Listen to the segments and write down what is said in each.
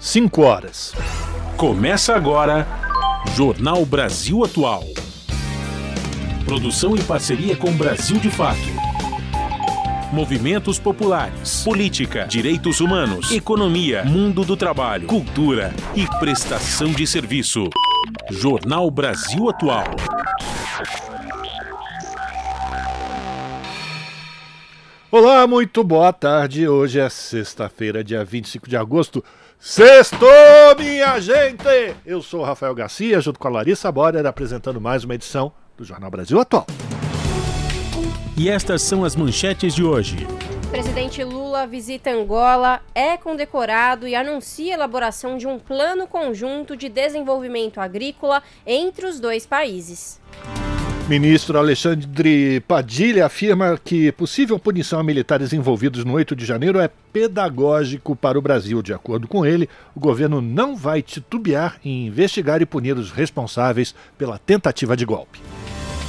5 horas. Começa agora Jornal Brasil Atual. Produção em parceria com Brasil de Fato. Movimentos populares, política, direitos humanos, economia, mundo do trabalho, cultura e prestação de serviço. Jornal Brasil Atual. Olá, muito boa tarde. Hoje é sexta-feira, dia 25 de agosto. Sextou, minha gente! Eu sou o Rafael Garcia, junto com a Larissa Borer, apresentando mais uma edição do Jornal Brasil Atual. E estas são as manchetes de hoje. Presidente Lula visita Angola, é condecorado e anuncia a elaboração de um plano conjunto de desenvolvimento agrícola entre os dois países. Ministro Alexandre Padilha afirma que possível punição a militares envolvidos no 8 de janeiro é pedagógico para o Brasil. De acordo com ele, o governo não vai titubear em investigar e punir os responsáveis pela tentativa de golpe.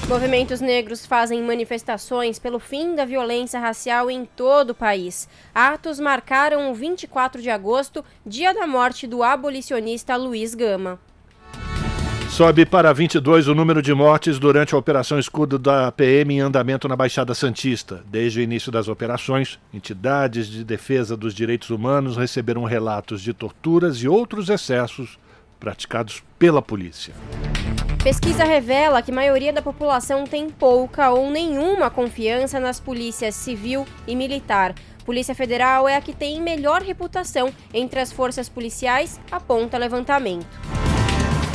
Movimentos negros fazem manifestações pelo fim da violência racial em todo o país. Atos marcaram o 24 de agosto, dia da morte do abolicionista Luiz Gama. Sobe para 22 o número de mortes durante a Operação Escudo da PM em andamento na Baixada Santista. Desde o início das operações, entidades de defesa dos direitos humanos receberam relatos de torturas e outros excessos praticados pela polícia. Pesquisa revela que a maioria da população tem pouca ou nenhuma confiança nas polícias civil e militar. Polícia Federal é a que tem melhor reputação entre as forças policiais, aponta levantamento.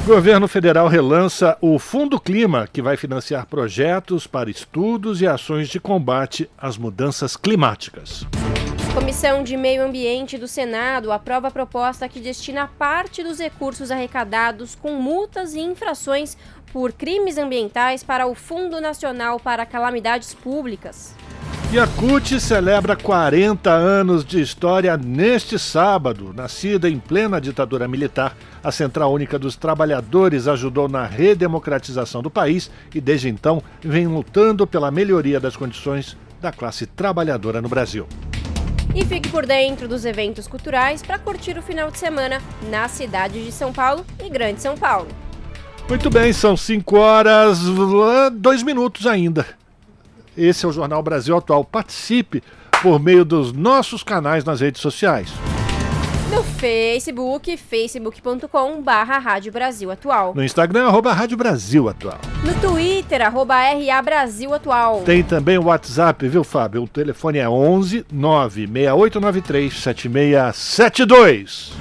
Governo federal relança o Fundo Clima, que vai financiar projetos para estudos e ações de combate às mudanças climáticas. Comissão de Meio Ambiente do Senado aprova a proposta que destina parte dos recursos arrecadados com multas e infrações por crimes ambientais para o Fundo Nacional para Calamidades Públicas. E a CUT celebra 40 anos de história neste sábado. Nascida em plena ditadura militar, a Central Única dos Trabalhadores ajudou na redemocratização do país e, desde então, vem lutando pela melhoria das condições da classe trabalhadora no Brasil. E fique por dentro dos eventos culturais para curtir o final de semana na cidade de São Paulo e Grande São Paulo. Muito bem, são 5 horas, 2 minutos ainda. Esse é o Jornal Brasil Atual. Participe por meio dos nossos canais nas redes sociais. No Facebook, facebook.com barra Rádio Brasil Atual. No Instagram, arroba Rádio Brasil Atual. No Twitter, arroba RA Brasil Atual. Tem também o WhatsApp, viu, Fábio? O telefone é 11 96893 7672.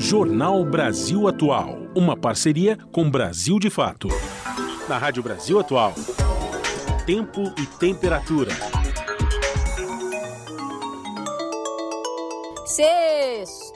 Jornal Brasil Atual, uma parceria com Brasil de Fato. Na Rádio Brasil Atual, tempo e temperatura.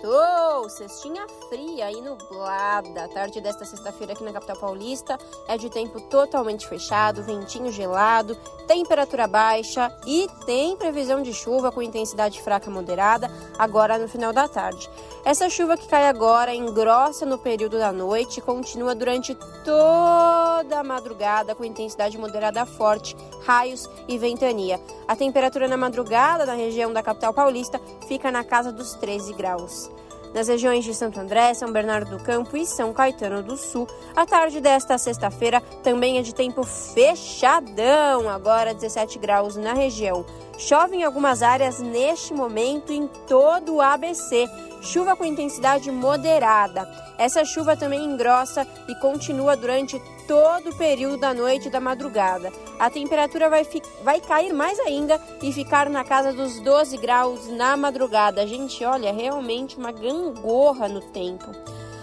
Sextou! Cestinha fria e nublada. A tarde desta sexta-feira aqui na capital paulista é de tempo totalmente fechado, ventinho gelado, temperatura baixa e tem previsão de chuva com intensidade fraca moderada agora no final da tarde. Essa chuva que cai agora engrossa no período da noite e continua durante toda a madrugada com intensidade moderada forte, raios e ventania. A temperatura na madrugada na região da capital paulista fica na casa dos 13 graus. Nas regiões de Santo André, São Bernardo do Campo e São Caetano do Sul, a tarde desta sexta-feira também é de tempo fechadão, agora 17 graus na região. Chove em algumas áreas neste momento em todo o ABC, chuva com intensidade moderada. Essa chuva também engrossa e continua durante todo o período da noite e da madrugada. A temperatura vai, vai cair mais ainda e ficar na casa dos 12 graus na madrugada. Gente, olha, realmente uma gangorra no tempo.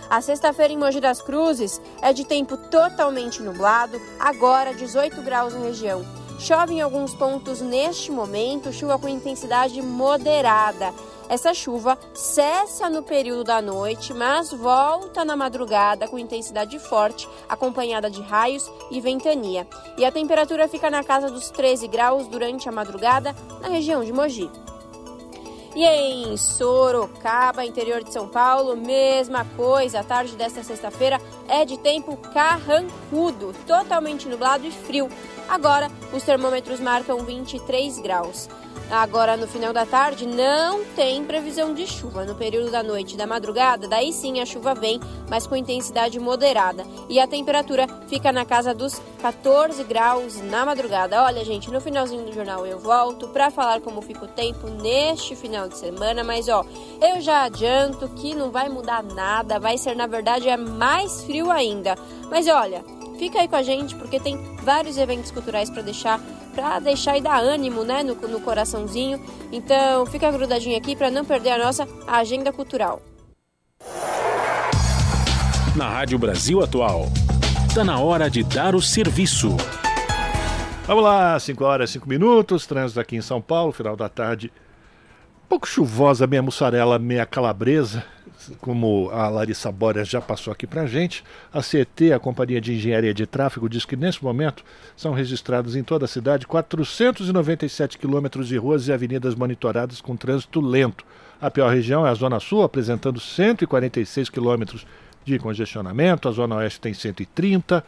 A sexta-feira em Mogi das Cruzes é de tempo totalmente nublado, agora 18 graus na região. Chove em alguns pontos neste momento, chuva com intensidade moderada. Essa chuva cessa no período da noite, mas volta na madrugada com intensidade forte, acompanhada de raios e ventania. E a temperatura fica na casa dos 13 graus durante a madrugada na região de Mogi. E em Sorocaba, interior de São Paulo, mesma coisa. A tarde desta sexta-feira é de tempo carrancudo, totalmente nublado e frio. Agora, os termômetros marcam 23 graus. Agora, no final da tarde, não tem previsão de chuva. No período da noite e da madrugada, daí sim a chuva vem, mas com intensidade moderada. E a temperatura fica na casa dos 14 graus na madrugada. Olha, gente, no finalzinho do jornal eu volto para falar como fica o tempo neste final de semana. Mas, ó, eu já adianto que não vai mudar nada. Vai ser, na verdade, é mais frio ainda. Mas, olha, fica aí com a gente porque tem vários eventos culturais para deixar para deixar e dar ânimo, né, no, no coraçãozinho. Então, fica grudadinho aqui para não perder a nossa agenda cultural. Na Rádio Brasil Atual, está na hora de dar o serviço. Vamos lá, 5 horas 5 minutos, trânsito aqui em São Paulo, final da tarde. Pouco chuvosa, meia mussarela, meia calabresa como a Larissa Borges já passou aqui para a gente, a CET, a Companhia de Engenharia de Tráfego, diz que nesse momento são registrados em toda a cidade 497 quilômetros de ruas e avenidas monitoradas com trânsito lento. A pior região é a Zona Sul, apresentando 146 quilômetros de congestionamento, a Zona Oeste tem 130,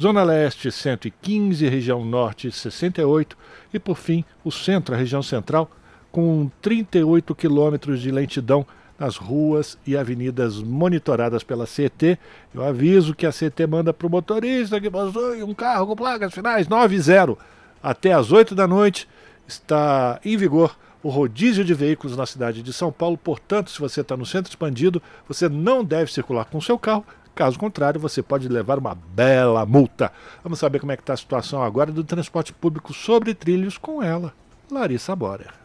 Zona Leste 115, região Norte 68 e, por fim, o Centro, a região Central, com 38 quilômetros de lentidão nas ruas e avenidas monitoradas pela CT. Eu aviso que a CT manda para o motorista que possui um carro com placas finais 90 até às 8 da noite está em vigor o rodízio de veículos na cidade de São Paulo. Portanto, se você está no centro expandido, você não deve circular com seu carro. Caso contrário, você pode levar uma bela multa. Vamos saber como é que está a situação agora do transporte público sobre trilhos com ela, Larissa Bora.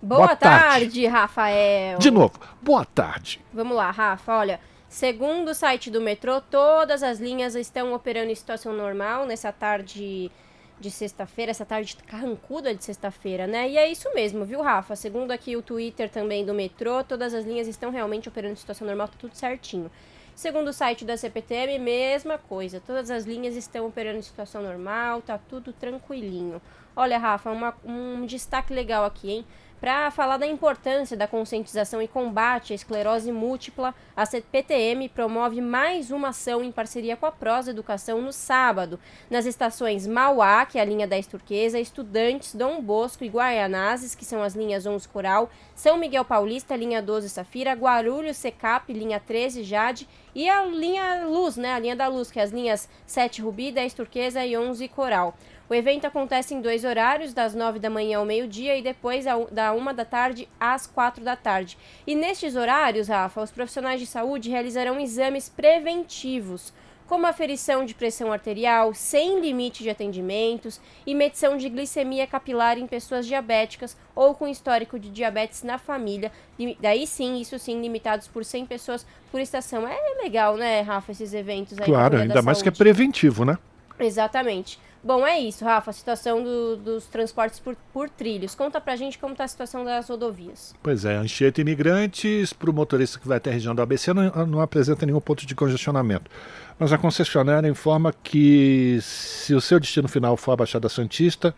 Boa, boa tarde, tarde, Rafael. De novo, boa tarde. Vamos lá, Rafa. Olha, segundo o site do metrô, todas as linhas estão operando em situação normal nessa tarde de sexta-feira, essa tarde carrancuda de sexta-feira, né? E é isso mesmo, viu, Rafa? Segundo aqui o Twitter também do metrô, todas as linhas estão realmente operando em situação normal, tá tudo certinho. Segundo o site da CPTM, mesma coisa. Todas as linhas estão operando em situação normal, tá tudo tranquilinho. Olha, Rafa, uma, um destaque legal aqui, hein? Para falar da importância da conscientização e combate à esclerose múltipla, a CPTM promove mais uma ação em parceria com a Prós Educação no sábado, nas estações Mauá, que é a linha 10 Turquesa, Estudantes, Dom Bosco e Guaianazes, que são as linhas 11 Coral, São Miguel Paulista, linha 12 Safira, Guarulhos, Secap, linha 13 Jade e a linha Luz, né, a linha da Luz, que é as linhas 7 Rubi, 10 Turquesa e 11 Coral. O evento acontece em dois horários, das 9 da manhã ao meio-dia e depois da 1 da tarde às 4 da tarde. E nestes horários, Rafa, os profissionais de saúde realizarão exames preventivos, como aferição de pressão arterial, sem limite de atendimentos, e medição de glicemia capilar em pessoas diabéticas ou com histórico de diabetes na família. Daí sim, isso sim, limitados por 100 pessoas por estação. É legal, né, Rafa, esses eventos aí. Claro, ainda mais que é preventivo, né? Exatamente. Bom, é isso, Rafa, a situação do, dos transportes por, por, trilhos. Conta pra gente como está a situação das rodovias. Pois é, Anchieta Imigrantes, para o motorista que vai até a região do ABC, não, não apresenta nenhum ponto de congestionamento. Mas a concessionária informa que se o seu destino final for a Baixada Santista,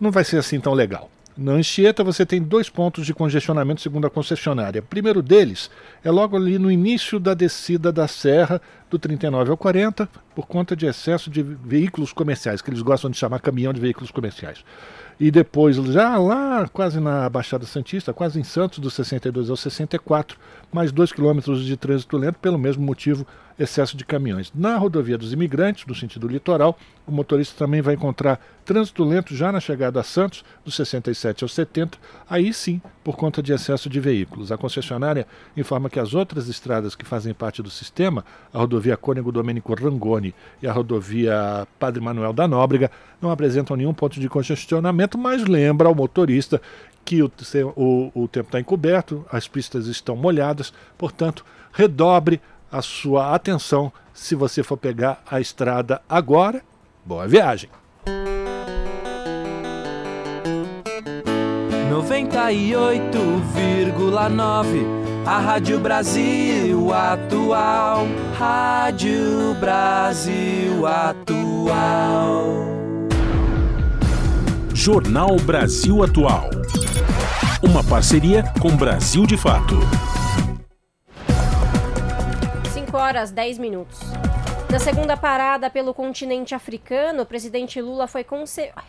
não vai ser assim tão legal. Na Anchieta você tem dois pontos de congestionamento segundo a concessionária. O primeiro deles é logo ali no início da descida da serra do 39 ao 40, por conta de excesso de veículos comerciais, que eles gostam de chamar caminhão de veículos comerciais. E depois, já lá, quase na Baixada Santista, quase em Santos, do 62 ao 64, mais 2 quilômetros de trânsito lento, pelo mesmo motivo, excesso de caminhões. Na rodovia dos imigrantes, no sentido litoral, o motorista também vai encontrar trânsito lento já na chegada a Santos, dos 67 ao 70, aí sim, por conta de excesso de veículos. A concessionária informa que as outras estradas que fazem parte do sistema, a rodovia Cônego Domênico Rangoni e a rodovia Padre Manuel da Nóbrega, não apresentam nenhum ponto de congestionamento, mas lembra ao motorista que o, o, o tempo está encoberto, as pistas estão molhadas, portanto, redobre a sua atenção se você for pegar a estrada agora. Boa viagem! 98,9 a Rádio Brasil Atual, Rádio Brasil Atual. Jornal Brasil Atual. Uma parceria com Brasil de Fato. 5 horas 10 minutos. Na segunda parada pelo continente africano, o presidente Lula foi,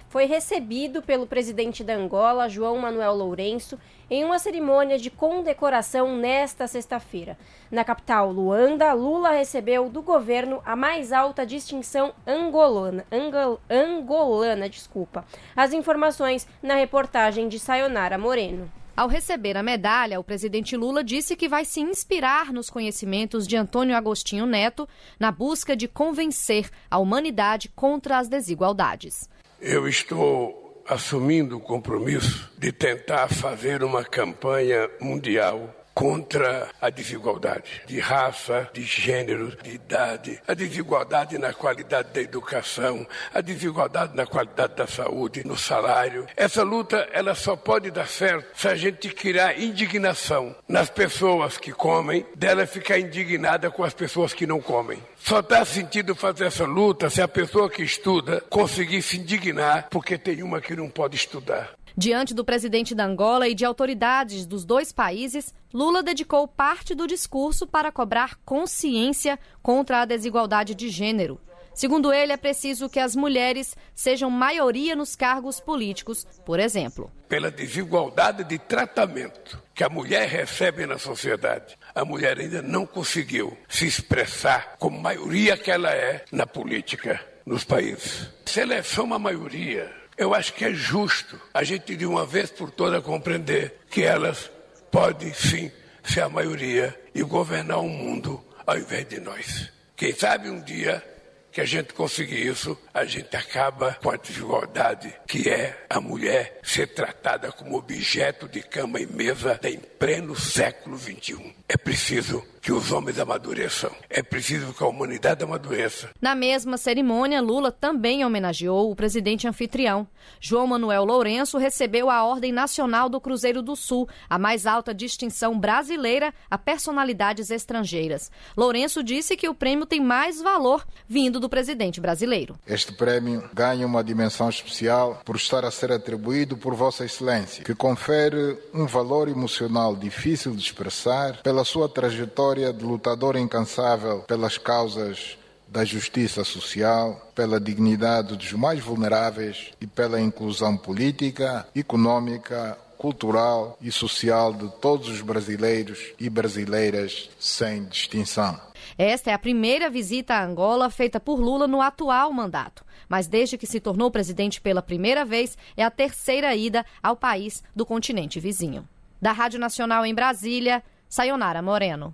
foi, recebido pelo presidente da Angola, João Manuel Lourenço, em uma cerimônia de condecoração nesta sexta-feira. Na capital, Luanda, Lula recebeu do governo a mais alta distinção angolana. Angol, angolana desculpa. As informações na reportagem de Sayonara Moreno. Ao receber a medalha, o presidente Lula disse que vai se inspirar nos conhecimentos de Antônio Agostinho Neto na busca de convencer a humanidade contra as desigualdades. Eu estou assumindo o compromisso de tentar fazer uma campanha mundial contra a desigualdade de raça, de gênero, de idade, a desigualdade na qualidade da educação, a desigualdade na qualidade da saúde, no salário. Essa luta ela só pode dar certo se a gente criar indignação nas pessoas que comem, dela ficar indignada com as pessoas que não comem. Só dá sentido fazer essa luta se a pessoa que estuda conseguir se indignar porque tem uma que não pode estudar. Diante do presidente da Angola e de autoridades dos dois países, Lula dedicou parte do discurso para cobrar consciência contra a desigualdade de gênero. Segundo ele, é preciso que as mulheres sejam maioria nos cargos políticos, por exemplo. Pela desigualdade de tratamento que a mulher recebe na sociedade, a mulher ainda não conseguiu se expressar como maioria que ela é na política nos países. Se ela é só uma maioria, eu acho que é justo a gente de uma vez por todas compreender que elas podem sim ser a maioria e governar o mundo ao invés de nós. Quem sabe um dia que a gente conseguir isso, a gente acaba com a desigualdade que é a mulher ser tratada como objeto de cama e mesa em pleno século XXI. É preciso que os homens amadureçam. É preciso que a humanidade amadureça. Na mesma cerimônia, Lula também homenageou o presidente anfitrião. João Manuel Lourenço recebeu a Ordem Nacional do Cruzeiro do Sul, a mais alta distinção brasileira a personalidades estrangeiras. Lourenço disse que o prêmio tem mais valor vindo do presidente brasileiro. Este prêmio ganha uma dimensão especial por estar a ser atribuído por Vossa Excelência, que confere um valor emocional difícil de expressar pela sua trajetória de lutador incansável pelas causas da justiça social, pela dignidade dos mais vulneráveis e pela inclusão política, econômica, cultural e social de todos os brasileiros e brasileiras sem distinção. Esta é a primeira visita a Angola feita por Lula no atual mandato. Mas desde que se tornou presidente pela primeira vez, é a terceira ida ao país do continente vizinho. Da Rádio Nacional em Brasília, Sayonara Moreno.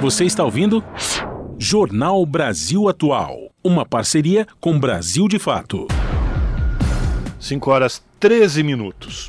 Você está ouvindo? Jornal Brasil Atual. Uma parceria com Brasil de Fato. 5 horas 13 minutos.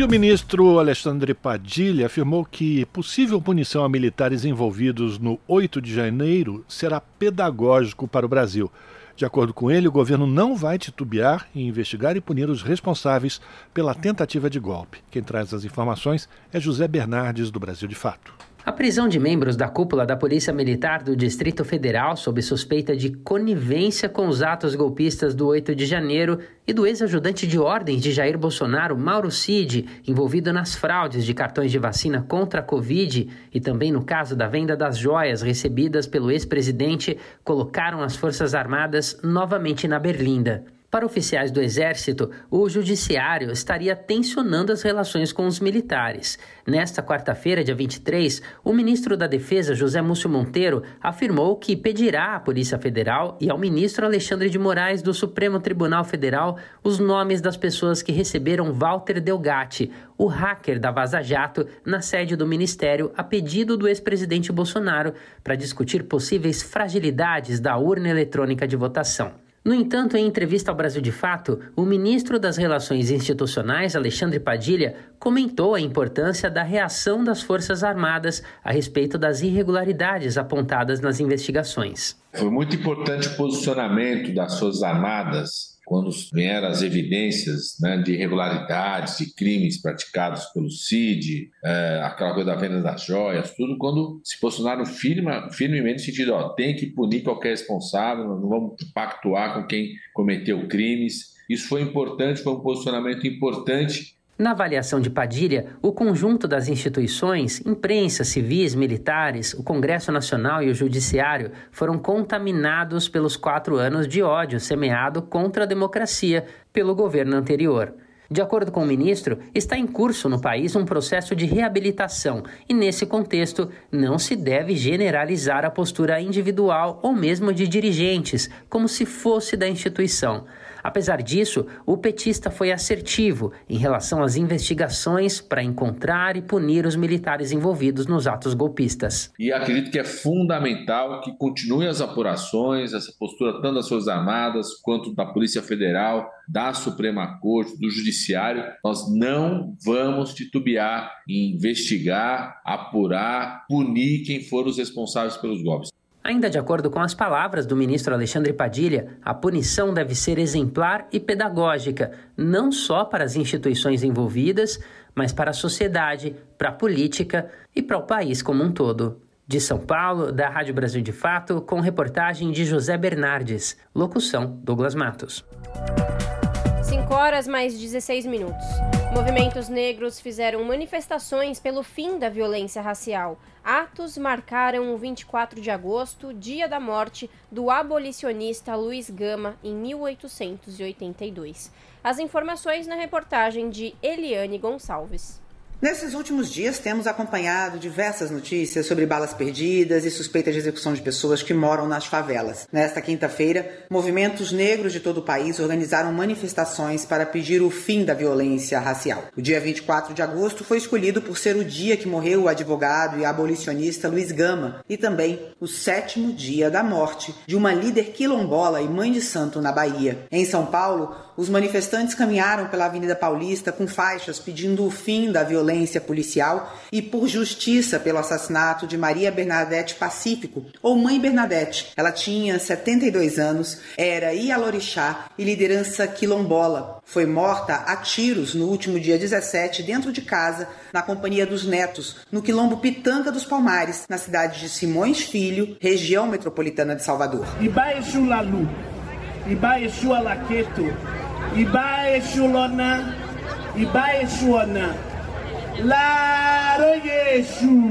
E o ministro Alexandre Padilha afirmou que possível punição a militares envolvidos no 8 de janeiro será pedagógico para o Brasil. De acordo com ele, o governo não vai titubear em investigar e punir os responsáveis pela tentativa de golpe. Quem traz as informações é José Bernardes, do Brasil de Fato. A prisão de membros da cúpula da Polícia Militar do Distrito Federal sob suspeita de conivência com os atos golpistas do 8 de janeiro e do ex-ajudante de ordens de Jair Bolsonaro, Mauro Cid, envolvido nas fraudes de cartões de vacina contra a Covid e também no caso da venda das joias recebidas pelo ex-presidente, colocaram as Forças Armadas novamente na berlinda. Para oficiais do Exército, o Judiciário estaria tensionando as relações com os militares. Nesta quarta-feira, dia 23, o ministro da Defesa, José Múcio Monteiro, afirmou que pedirá à Polícia Federal e ao ministro Alexandre de Moraes do Supremo Tribunal Federal os nomes das pessoas que receberam Walter Delgatti, o hacker da Vaza Jato, na sede do ministério a pedido do ex-presidente Bolsonaro para discutir possíveis fragilidades da urna eletrônica de votação. No entanto, em entrevista ao Brasil de Fato, o ministro das Relações Institucionais, Alexandre Padilha, comentou a importância da reação das Forças Armadas a respeito das irregularidades apontadas nas investigações. Foi muito importante o posicionamento das Forças Armadas quando vieram as evidências né, de irregularidades, de crimes praticados pelo CID, é, aquela coisa da venda das joias, tudo, quando se posicionaram firme, firmemente no sentido, ó, tem que punir qualquer responsável, não vamos pactuar com quem cometeu crimes. Isso foi importante, foi um posicionamento importante Na avaliação de Padilha, o conjunto das instituições, imprensa, civis, militares, o Congresso Nacional e o Judiciário foram contaminados pelos quatro anos de ódio semeado contra a democracia pelo governo anterior. De acordo com o ministro, está em curso no país um processo de reabilitação e, nesse contexto, não se deve generalizar a postura individual ou mesmo de dirigentes, como se fosse da instituição. Apesar disso, o petista foi assertivo em relação às investigações para encontrar e punir os militares envolvidos nos atos golpistas. E acredito que é fundamental que continue as apurações, essa postura tanto das Forças Armadas quanto da Polícia Federal, da Suprema Corte, do Judiciário. Nós não vamos titubear em investigar, apurar, punir quem for os responsáveis pelos golpes. Ainda de acordo com as palavras do ministro Alexandre Padilha, a punição deve ser exemplar e pedagógica, não só para as instituições envolvidas, mas para a sociedade, para a política e para o país como um todo. De São Paulo, da Rádio Brasil de Fato, com reportagem de José Bernardes. Locução: Douglas Matos. 5 horas mais 16 minutos. Movimentos negros fizeram manifestações pelo fim da violência racial. Atos marcaram o 24 de agosto, dia da morte do abolicionista Luiz Gama, em 1882. As informações na reportagem de Eliane Gonçalves. Nesses últimos dias, temos acompanhado diversas notícias sobre balas perdidas e suspeitas de execução de pessoas que moram nas favelas. Nesta quinta-feira, movimentos negros de todo o país organizaram manifestações para pedir o fim da violência racial. O dia 24 de agosto foi escolhido por ser o dia que morreu o advogado e abolicionista Luiz Gama e também o sétimo dia da morte de uma líder quilombola e mãe de santo na Bahia. Em São Paulo, os manifestantes caminharam pela Avenida Paulista com faixas pedindo o fim da violência policial e por justiça pelo assassinato de Maria Bernadette Pacífico, ou Mãe Bernadette. Ela tinha 72 anos, era Ialorixá e liderança quilombola. Foi morta a tiros no último dia 17 dentro de casa, na companhia dos netos, no quilombo Pitanga dos Palmares, na cidade de Simões Filho, região metropolitana de Salvador. Ibaixo Lalu, Ibaixo Alaqueto, Ibaexulona, Ibaexuana.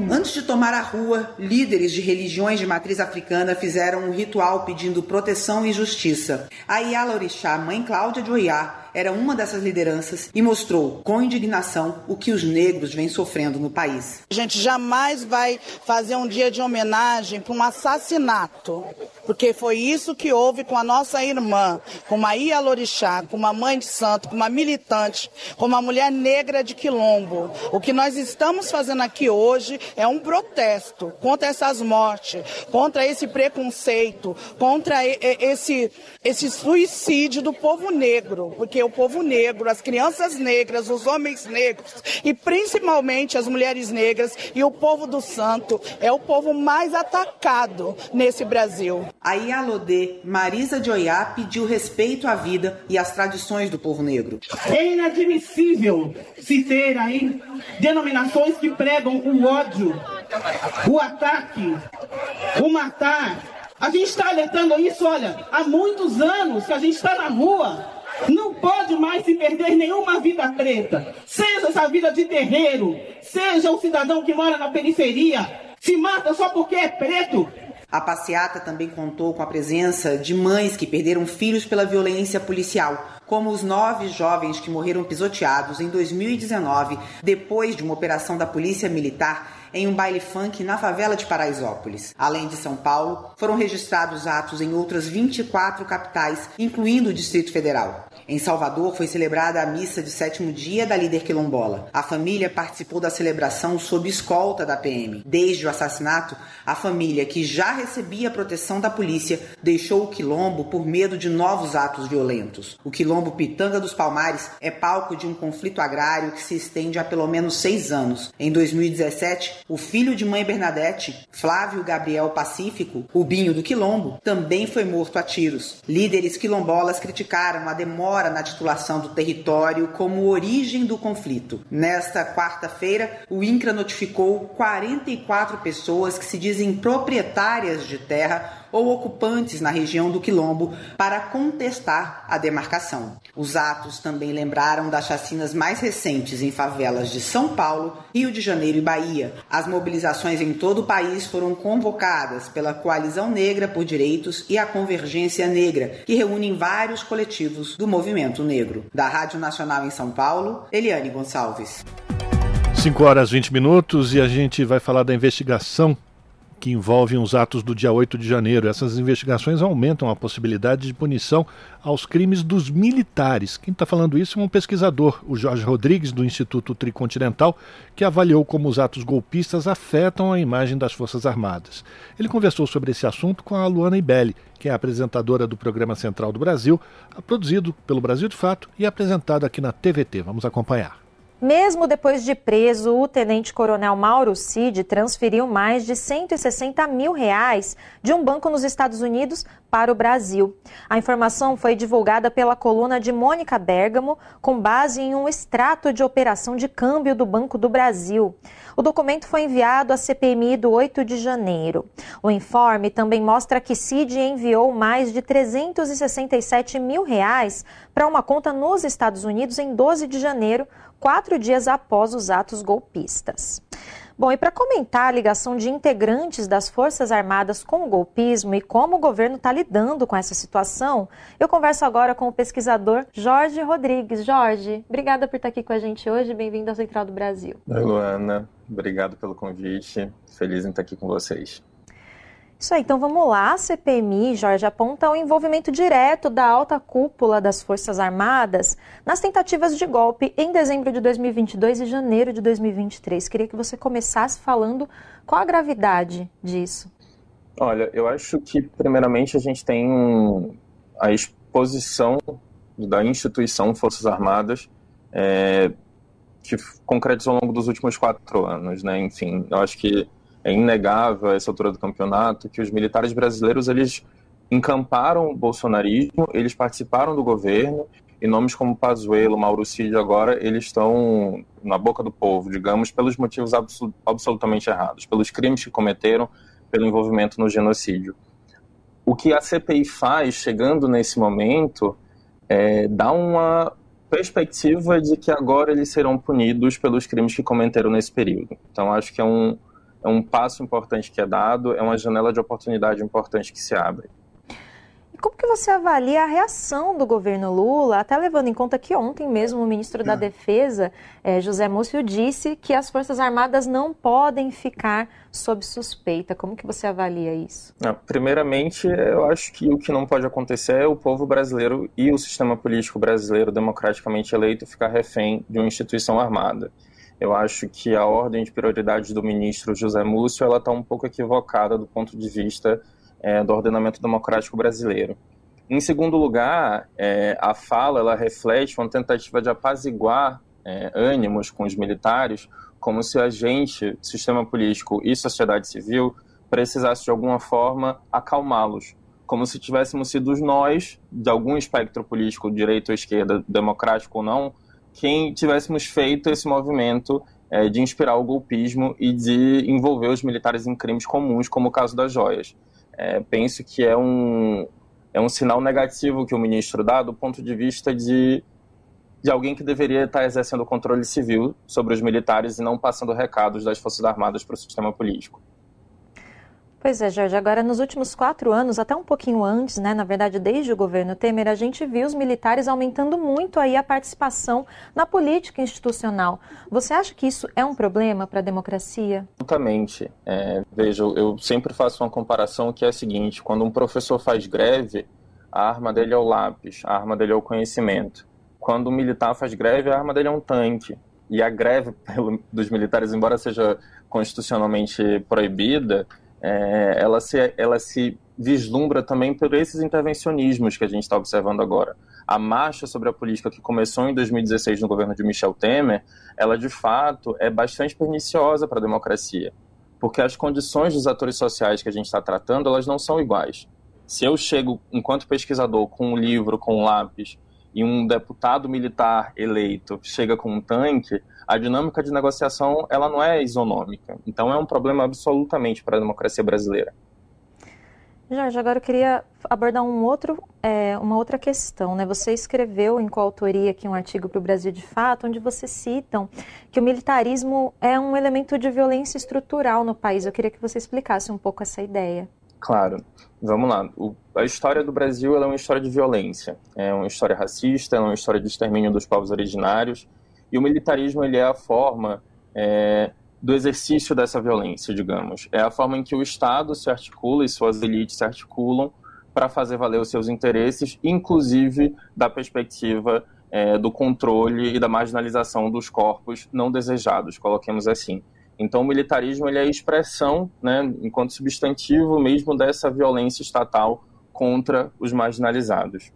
Antes de tomar a rua, líderes de religiões de matriz africana fizeram um ritual pedindo proteção e justiça. A Iala Orixá, mãe Cláudia de Oiá, era uma dessas lideranças e mostrou com indignação o que os negros vêm sofrendo no país. A gente jamais vai fazer um dia de homenagem para um assassinato, porque foi isso que houve com a nossa irmã, com Maria Lorixá, com uma mãe de santo, com uma militante, com uma mulher negra de quilombo. O que nós estamos fazendo aqui hoje é um protesto contra essas mortes, contra esse preconceito, contra esse, esse suicídio do povo negro, porque o povo negro, as crianças negras, os homens negros e principalmente as mulheres negras e o povo do santo é o povo mais atacado nesse Brasil. A Ialodê Marisa de Oiá pediu respeito à vida e às tradições do povo negro. É inadmissível se ter aí denominações que pregam o ódio, o ataque, o matar. A gente está alertando isso, olha, há muitos anos que a gente está na rua não pode mais se perder nenhuma vida preta. Seja essa vida de terreiro, seja o cidadão que mora na periferia, se mata só porque é preto. A passeata também contou com a presença de mães que perderam filhos pela violência policial, como os nove jovens que morreram pisoteados em 2019 depois de uma operação da Polícia Militar em um baile funk na favela de Paraisópolis. Além de São Paulo, foram registrados atos em outras 24 capitais, incluindo o Distrito Federal. Em Salvador foi celebrada a missa de sétimo dia da líder quilombola. A família participou da celebração sob escolta da PM. Desde o assassinato, a família, que já recebia proteção da polícia, deixou o quilombo por medo de novos atos violentos. O quilombo Pitanga dos Palmares é palco de um conflito agrário que se estende há pelo menos seis anos. Em 2017, o filho de mãe Bernadette, Flávio Gabriel Pacífico, o Binho do Quilombo, também foi morto a tiros. Líderes quilombolas criticaram a demora na titulação do território como origem do conflito. Nesta quarta-feira, o INCRA notificou 44 pessoas que se dizem proprietárias de terra ou ocupantes na região do Quilombo para contestar a demarcação. Os atos também lembraram das chacinas mais recentes em favelas de São Paulo, Rio de Janeiro e Bahia. As mobilizações em todo o país foram convocadas pela Coalizão Negra por Direitos e a Convergência Negra, que reúnem vários coletivos do movimento negro. Da Rádio Nacional em São Paulo, Eliane Gonçalves. 5 horas 20 minutos e a gente vai falar da investigação que envolve os atos do dia 8 de janeiro. Essas investigações aumentam a possibilidade de punição aos crimes dos militares. Quem está falando isso é um pesquisador, o Jorge Rodrigues, do Instituto Tricontinental, que avaliou como os atos golpistas afetam a imagem das Forças Armadas. Ele conversou sobre esse assunto com a Luana Ibelli, que é apresentadora do Programa Central do Brasil, produzido pelo Brasil de Fato e apresentado aqui na TVT. Vamos acompanhar. Mesmo depois de preso, o tenente-coronel Mauro Cid transferiu mais de 160 mil reais de um banco nos Estados Unidos para o Brasil. A informação foi divulgada pela coluna de Mônica Bergamo, com base em um extrato de operação de câmbio do Banco do Brasil. O documento foi enviado à CPMI do 8 de janeiro. O informe também mostra que Cid enviou mais de 367 mil reais para uma conta nos Estados Unidos em 12 de janeiro, quatro dias após os atos golpistas. Bom, e para comentar a ligação de integrantes das Forças Armadas com o golpismo e como o governo está lidando com essa situação, eu converso agora com o pesquisador Jorge Rodrigues. Jorge, obrigada por estar aqui com a gente hoje. Bem-vindo ao Central do Brasil. Oi, Luana. Obrigado pelo convite. Feliz em estar aqui com vocês. Isso aí, então vamos lá. A CPMI, Jorge, aponta o envolvimento direto da alta cúpula das Forças Armadas nas tentativas de golpe em dezembro de 2022 e janeiro de 2023. Queria que você começasse falando qual a gravidade disso. Olha, eu acho que, primeiramente, a gente tem a exposição da instituição Forças Armadas é, que concretizou ao longo dos últimos quatro anos, né? Enfim, eu acho que é inegável a essa altura do campeonato que os militares brasileiros eles encamparam o bolsonarismo, eles participaram do governo e nomes como Pazuello, Mauro Cid agora eles estão na boca do povo, digamos, pelos motivos absolut absolutamente errados, pelos crimes que cometeram, pelo envolvimento no genocídio. O que a CPI faz, chegando nesse momento, é dar uma perspectiva de que agora eles serão punidos pelos crimes que cometeram nesse período. Então acho que é um, é um passo importante que é dado, é uma janela de oportunidade importante que se abre. E como que você avalia a reação do governo Lula, até levando em conta que ontem mesmo o ministro da Defesa, eh, José Múcio, disse que as Forças Armadas não podem ficar sob suspeita. Como que você avalia isso? Não, primeiramente, eu acho que o que não pode acontecer é o povo brasileiro e o sistema político brasileiro democraticamente eleito ficar refém de uma instituição armada. Eu acho que a ordem de prioridades do ministro José Múcio ela está um pouco equivocada do ponto de vista é, do ordenamento democrático brasileiro. Em segundo lugar, é, a fala ela reflete uma tentativa de apaziguar é, ânimos com os militares, como se a gente, sistema político e sociedade civil, precisasse de alguma forma acalmá-los, como se tivéssemos sido nós, de algum espectro político, direita ou esquerda, democrático ou não, quem tivéssemos feito esse movimento é, de inspirar o golpismo e de envolver os militares em crimes comuns, como o caso das joias. É, penso que é um, é um sinal negativo que o ministro dá do ponto de vista de, de alguém que deveria estar exercendo controle civil sobre os militares e não passando recados das Forças Armadas para o sistema político. Pois é, Jorge. Agora, nos últimos quatro anos, até um pouquinho antes, né, na verdade, desde o governo Temer, a gente viu os militares aumentando muito aí a participação na política institucional. Você acha que isso é um problema para a democracia? Absolutamente. É, veja, eu sempre faço uma comparação que é a seguinte: quando um professor faz greve, a arma dele é o lápis, a arma dele é o conhecimento. Quando um militar faz greve, a arma dele é um tanque. E a greve dos militares, embora seja constitucionalmente proibida, é, ela, se, ela se vislumbra também por esses intervencionismos que a gente está observando agora. A marcha sobre a política que começou em 2016 no governo de Michel Temer, ela de fato é bastante perniciosa para a democracia, porque as condições dos atores sociais que a gente está tratando, elas não são iguais. Se eu chego, enquanto pesquisador, com um livro, com um lápis, e um deputado militar eleito chega com um tanque, a dinâmica de negociação ela não é isonômica. Então é um problema absolutamente para a democracia brasileira. Jorge, agora eu queria abordar um outro, é, uma outra questão. Né? Você escreveu em coautoria aqui um artigo para o Brasil de Fato, onde você citam que o militarismo é um elemento de violência estrutural no país. Eu queria que você explicasse um pouco essa ideia. Claro. Vamos lá. O, a história do Brasil é uma história de violência. É uma história racista, é uma história de extermínio dos povos originários. E o militarismo ele é a forma é, do exercício dessa violência, digamos. É a forma em que o Estado se articula e suas elites se articulam para fazer valer os seus interesses, inclusive da perspectiva é, do controle e da marginalização dos corpos não desejados, coloquemos assim. Então, o militarismo ele é a expressão, né, enquanto substantivo mesmo, dessa violência estatal contra os marginalizados.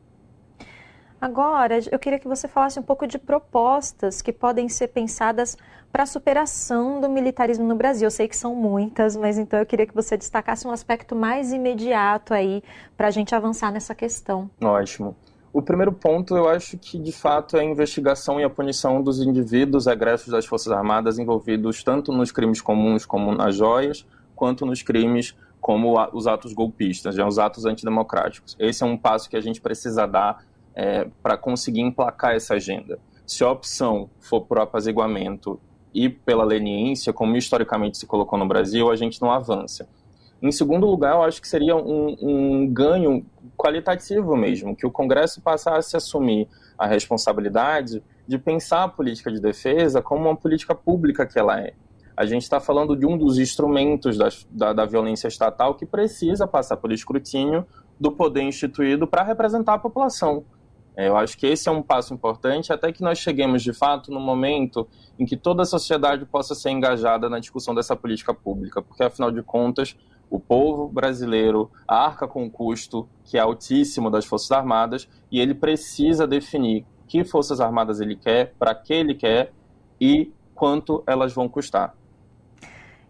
Agora, eu queria que você falasse um pouco de propostas que podem ser pensadas para a superação do militarismo no Brasil. Eu sei que são muitas, mas então eu queria que você destacasse um aspecto mais imediato aí para a gente avançar nessa questão. Ótimo. O primeiro ponto, eu acho que de fato é a investigação e a punição dos indivíduos agressos das Forças Armadas envolvidos tanto nos crimes comuns como nas joias, quanto nos crimes como os atos golpistas, já os atos antidemocráticos. Esse é um passo que a gente precisa dar é, para conseguir emplacar essa agenda. Se a opção for por apaziguamento e pela leniência, como historicamente se colocou no Brasil, a gente não avança. Em segundo lugar, eu acho que seria um, um ganho qualitativo mesmo, que o Congresso passasse a assumir a responsabilidade de pensar a política de defesa como uma política pública que ela é. A gente está falando de um dos instrumentos da, da, da violência estatal que precisa passar por escrutínio do poder instituído para representar a população. É, eu acho que esse é um passo importante até que nós cheguemos, de fato, no momento em que toda a sociedade possa ser engajada na discussão dessa política pública, porque, afinal de contas, o povo brasileiro arca com o custo que é altíssimo das Forças Armadas e ele precisa definir que Forças Armadas ele quer, para que ele quer e quanto elas vão custar.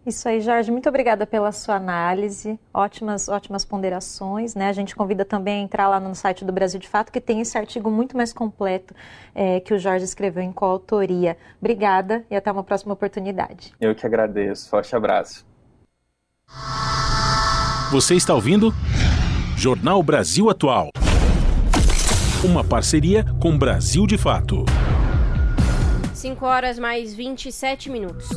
Isso aí, Jorge. Muito obrigada pela sua análise. Ótimas, ótimas ponderações. Né? A gente convida também a entrar lá no site do Brasil de Fato, que tem esse artigo muito mais completo é, que o Jorge escreveu em coautoria. Obrigada e até uma próxima oportunidade. Eu que agradeço. Forte abraço. Você está ouvindo? Jornal Brasil Atual. Uma parceria com Brasil de Fato. 5 horas mais 27 minutos.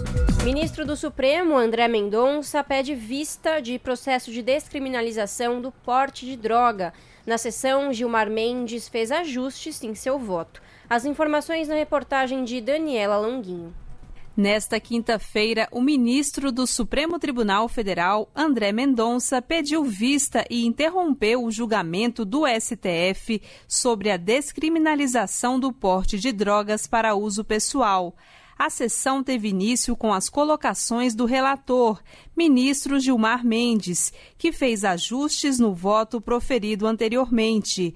Ministro do Supremo, André Mendonça, pede vista de processo de descriminalização do porte de droga. Na sessão, Gilmar Mendes fez ajustes em seu voto. As informações na reportagem de Daniela Longuinho. Nesta quinta-feira, o ministro do Supremo Tribunal Federal, André Mendonça, pediu vista e interrompeu o julgamento do STF sobre a descriminalização do porte de drogas para uso pessoal. A sessão teve início com as colocações do relator, ministro Gilmar Mendes, que fez ajustes no voto proferido anteriormente.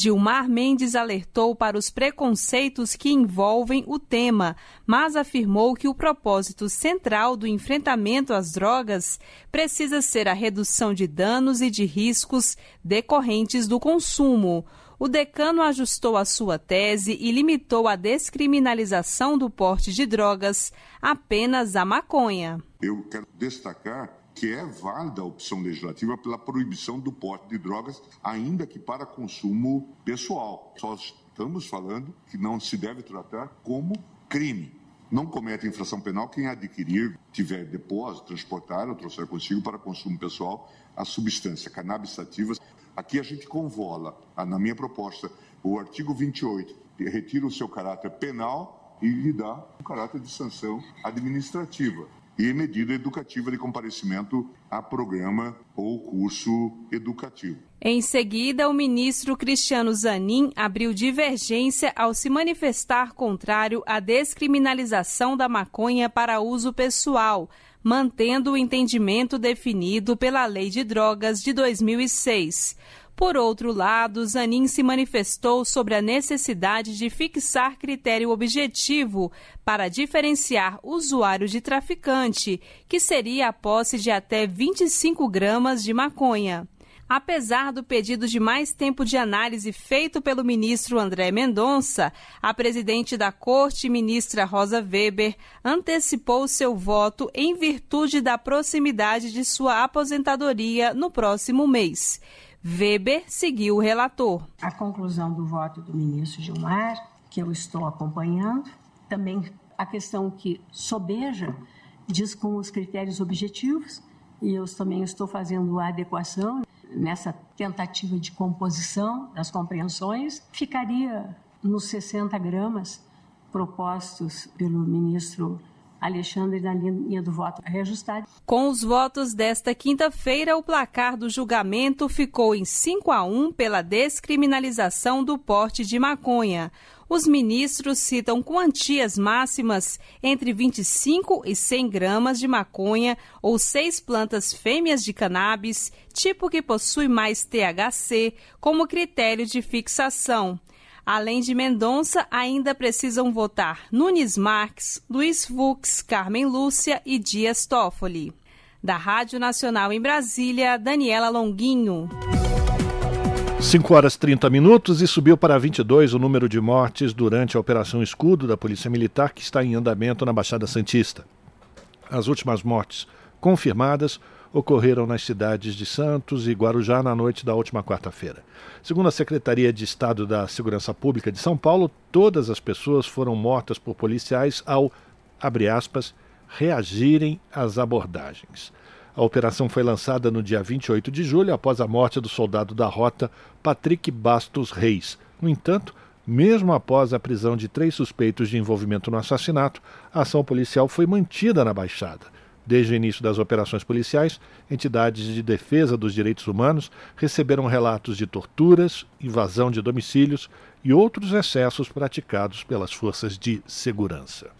Gilmar Mendes alertou para os preconceitos que envolvem o tema, mas afirmou que o propósito central do enfrentamento às drogas precisa ser a redução de danos e de riscos decorrentes do consumo. O decano ajustou a sua tese e limitou a descriminalização do porte de drogas apenas à maconha. Eu quero destacar que é válida a opção legislativa pela proibição do porte de drogas, ainda que para consumo pessoal. Só estamos falando que não se deve tratar como crime. Não comete infração penal quem adquirir, tiver depósito, transportar ou trouxer consigo para consumo pessoal a substância cannabis sativa. Aqui a gente convola, na minha proposta, o artigo 28, retira o seu caráter penal e lhe dá um caráter de sanção administrativa e medida educativa de comparecimento a programa ou curso educativo. Em seguida, o ministro Cristiano Zanin abriu divergência ao se manifestar contrário à descriminalização da maconha para uso pessoal, mantendo o entendimento definido pela Lei de Drogas de 2006. Por outro lado, Zanin se manifestou sobre a necessidade de fixar critério objetivo para diferenciar usuário de traficante, que seria a posse de até 25 gramas de maconha. Apesar do pedido de mais tempo de análise feito pelo ministro André Mendonça, a presidente da Corte, ministra Rosa Weber, antecipou seu voto em virtude da proximidade de sua aposentadoria no próximo mês. Weber seguiu o relator. A conclusão do voto do ministro Gilmar, que eu estou acompanhando, também a questão que sobeja diz com os critérios objetivos, e eu também estou fazendo a adequação nessa tentativa de composição das compreensões, ficaria nos 60 gramas propostos pelo ministro Alexandre na linha do voto reajustado. Com os votos desta quinta-feira, o placar do julgamento ficou em 5 a 1 pela descriminalização do porte de maconha. Os ministros citam quantias máximas entre 25 e 100 gramas de maconha ou seis plantas fêmeas de cannabis, tipo que possui mais THC, como critério de fixação. Além de Mendonça, ainda precisam votar Nunes Marques, Luiz Fux, Carmen Lúcia e Dias Toffoli. Da Rádio Nacional em Brasília, Daniela Longuinho. 5 horas 30 minutos e subiu para 22 o número de mortes durante a Operação Escudo da Polícia Militar que está em andamento na Baixada Santista. As últimas mortes confirmadas ocorreram nas cidades de Santos e Guarujá na noite da última quarta-feira. Segundo a Secretaria de Estado da Segurança Pública de São Paulo, todas as pessoas foram mortas por policiais ao, abre aspas, reagirem às abordagens. A operação foi lançada no dia 28 de julho, após a morte do soldado da rota Patrick Bastos Reis. No entanto, mesmo após a prisão de três suspeitos de envolvimento no assassinato, a ação policial foi mantida na Baixada. Desde o início das operações policiais, entidades de defesa dos direitos humanos receberam relatos de torturas, invasão de domicílios e outros excessos praticados pelas forças de segurança.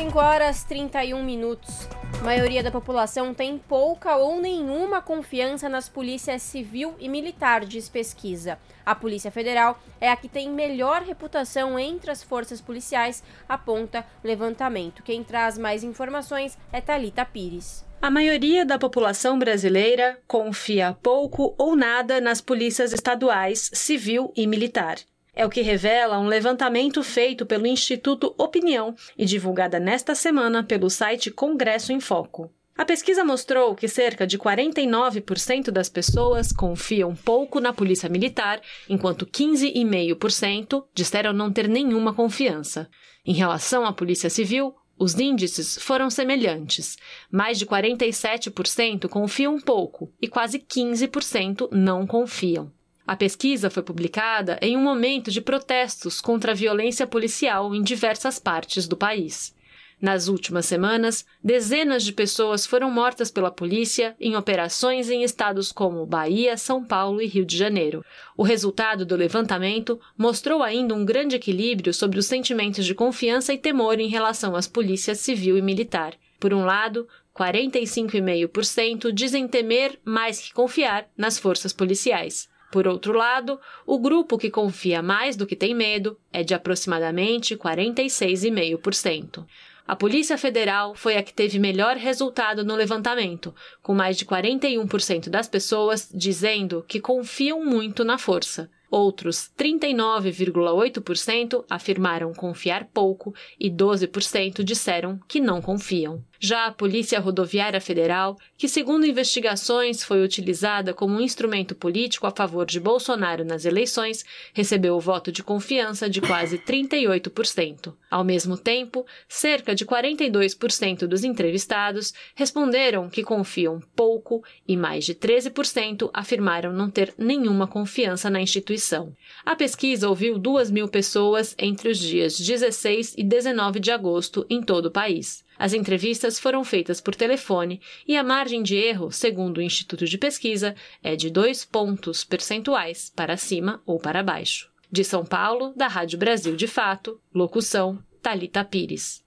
5 horas 31 minutos. A maioria da população tem pouca ou nenhuma confiança nas polícias civil e militar, diz pesquisa. A Polícia Federal é a que tem melhor reputação entre as forças policiais, aponta levantamento. Quem traz mais informações é Talita Pires. A maioria da população brasileira confia pouco ou nada nas polícias estaduais, civil e militar. É o que revela um levantamento feito pelo Instituto Opinião e divulgada nesta semana pelo site Congresso em Foco. A pesquisa mostrou que cerca de 49% das pessoas confiam pouco na polícia militar, enquanto 15,5% disseram não ter nenhuma confiança. Em relação à polícia civil, os índices foram semelhantes. Mais de 47% confiam pouco e quase 15% não confiam. A pesquisa foi publicada em um momento de protestos contra a violência policial em diversas partes do país. Nas últimas semanas, dezenas de pessoas foram mortas pela polícia em operações em estados como Bahia, São Paulo e Rio de Janeiro. O resultado do levantamento mostrou ainda um grande equilíbrio sobre os sentimentos de confiança e temor em relação às polícias civil e militar. Por um lado, 45,5% dizem temer mais que confiar nas forças policiais. Por outro lado, o grupo que confia mais do que tem medo é de aproximadamente 46,5%. A Polícia Federal foi a que teve melhor resultado no levantamento, com mais de 41% das pessoas dizendo que confiam muito na força. Outros 39,8% afirmaram confiar pouco e 12% disseram que não confiam. Já a Polícia Rodoviária Federal, que segundo investigações foi utilizada como um instrumento político a favor de Bolsonaro nas eleições, recebeu o voto de confiança de quase 38%. Ao mesmo tempo, cerca de 42% dos entrevistados responderam que confiam pouco e mais de 13% afirmaram não ter nenhuma confiança na instituição. A pesquisa ouviu 2 mil pessoas entre os dias 16 e 19 de agosto em todo o país. As entrevistas foram feitas por telefone e a margem de erro, segundo o Instituto de Pesquisa, é de dois pontos percentuais para cima ou para baixo. De São Paulo, da Rádio Brasil de Fato, locução Talita Pires.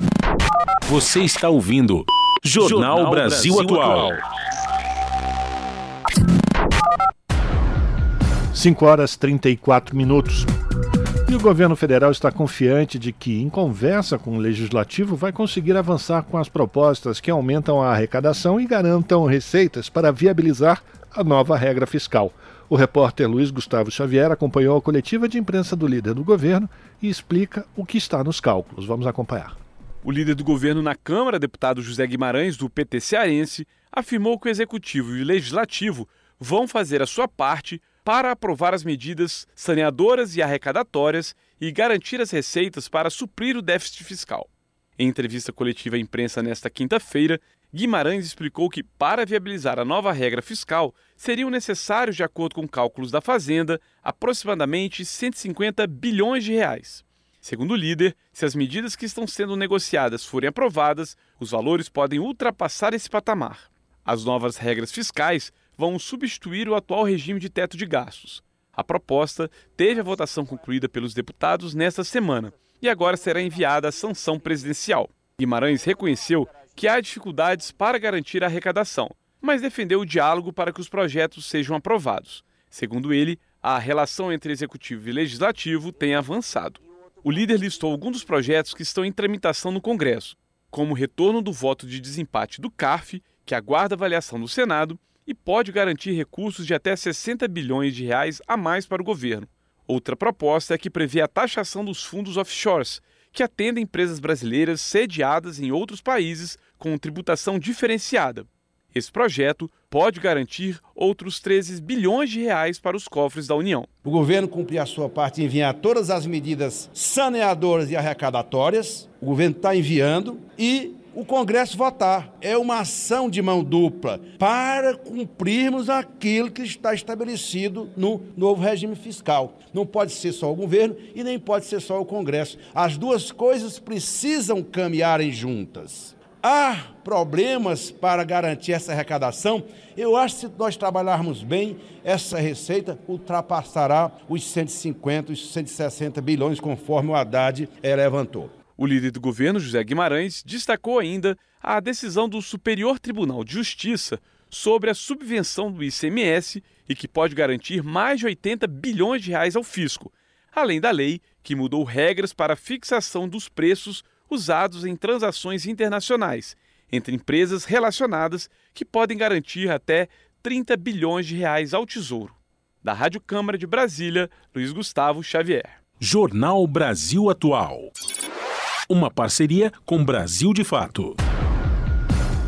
Você está ouvindo Jornal, Jornal Brasil, Brasil Atual. 5 horas 34 minutos. E o governo federal está confiante de que, em conversa com o legislativo, vai conseguir avançar com as propostas que aumentam a arrecadação e garantam receitas para viabilizar a nova regra fiscal. O repórter Luiz Gustavo Xavier acompanhou a coletiva de imprensa do líder do governo e explica o que está nos cálculos. Vamos acompanhar. O líder do governo na Câmara, deputado José Guimarães, do PT cearense, afirmou que o Executivo e o Legislativo vão fazer a sua parte para aprovar as medidas saneadoras e arrecadatórias e garantir as receitas para suprir o déficit fiscal. Em entrevista coletiva à imprensa nesta quinta-feira, Guimarães explicou que, para viabilizar a nova regra fiscal, seriam necessários, de acordo com cálculos da Fazenda, aproximadamente 150 bilhões de reais. Segundo o líder, se as medidas que estão sendo negociadas forem aprovadas, os valores podem ultrapassar esse patamar. As novas regras fiscais vão substituir o atual regime de teto de gastos. A proposta teve a votação concluída pelos deputados nesta semana e agora será enviada à sanção presidencial. Guimarães reconheceu que há dificuldades para garantir a arrecadação, mas defendeu o diálogo para que os projetos sejam aprovados. Segundo ele, a relação entre executivo e legislativo tem avançado. O líder listou alguns dos projetos que estão em tramitação no Congresso, como o retorno do voto de desempate do CARF, que aguarda avaliação do Senado, e pode garantir recursos de até 60 bilhões de reais a mais para o governo. Outra proposta é que prevê a taxação dos fundos offshores, que atendem empresas brasileiras sediadas em outros países com tributação diferenciada. Esse projeto pode garantir outros 13 bilhões de reais para os cofres da União. O governo cumprir a sua parte e enviar todas as medidas saneadoras e arrecadatórias. O governo está enviando e o Congresso votar. É uma ação de mão dupla para cumprirmos aquilo que está estabelecido no novo regime fiscal. Não pode ser só o governo e nem pode ser só o Congresso. As duas coisas precisam caminharem juntas. Há problemas para garantir essa arrecadação. Eu acho que se nós trabalharmos bem, essa receita ultrapassará os 150, os 160 bilhões, conforme o Haddad levantou. O líder do governo, José Guimarães, destacou ainda a decisão do Superior Tribunal de Justiça sobre a subvenção do ICMS e que pode garantir mais de 80 bilhões de reais ao fisco, além da lei que mudou regras para a fixação dos preços usados em transações internacionais entre empresas relacionadas que podem garantir até 30 bilhões de reais ao Tesouro. Da Rádio Câmara de Brasília, Luiz Gustavo Xavier. Jornal Brasil Atual. Uma parceria com Brasil de Fato.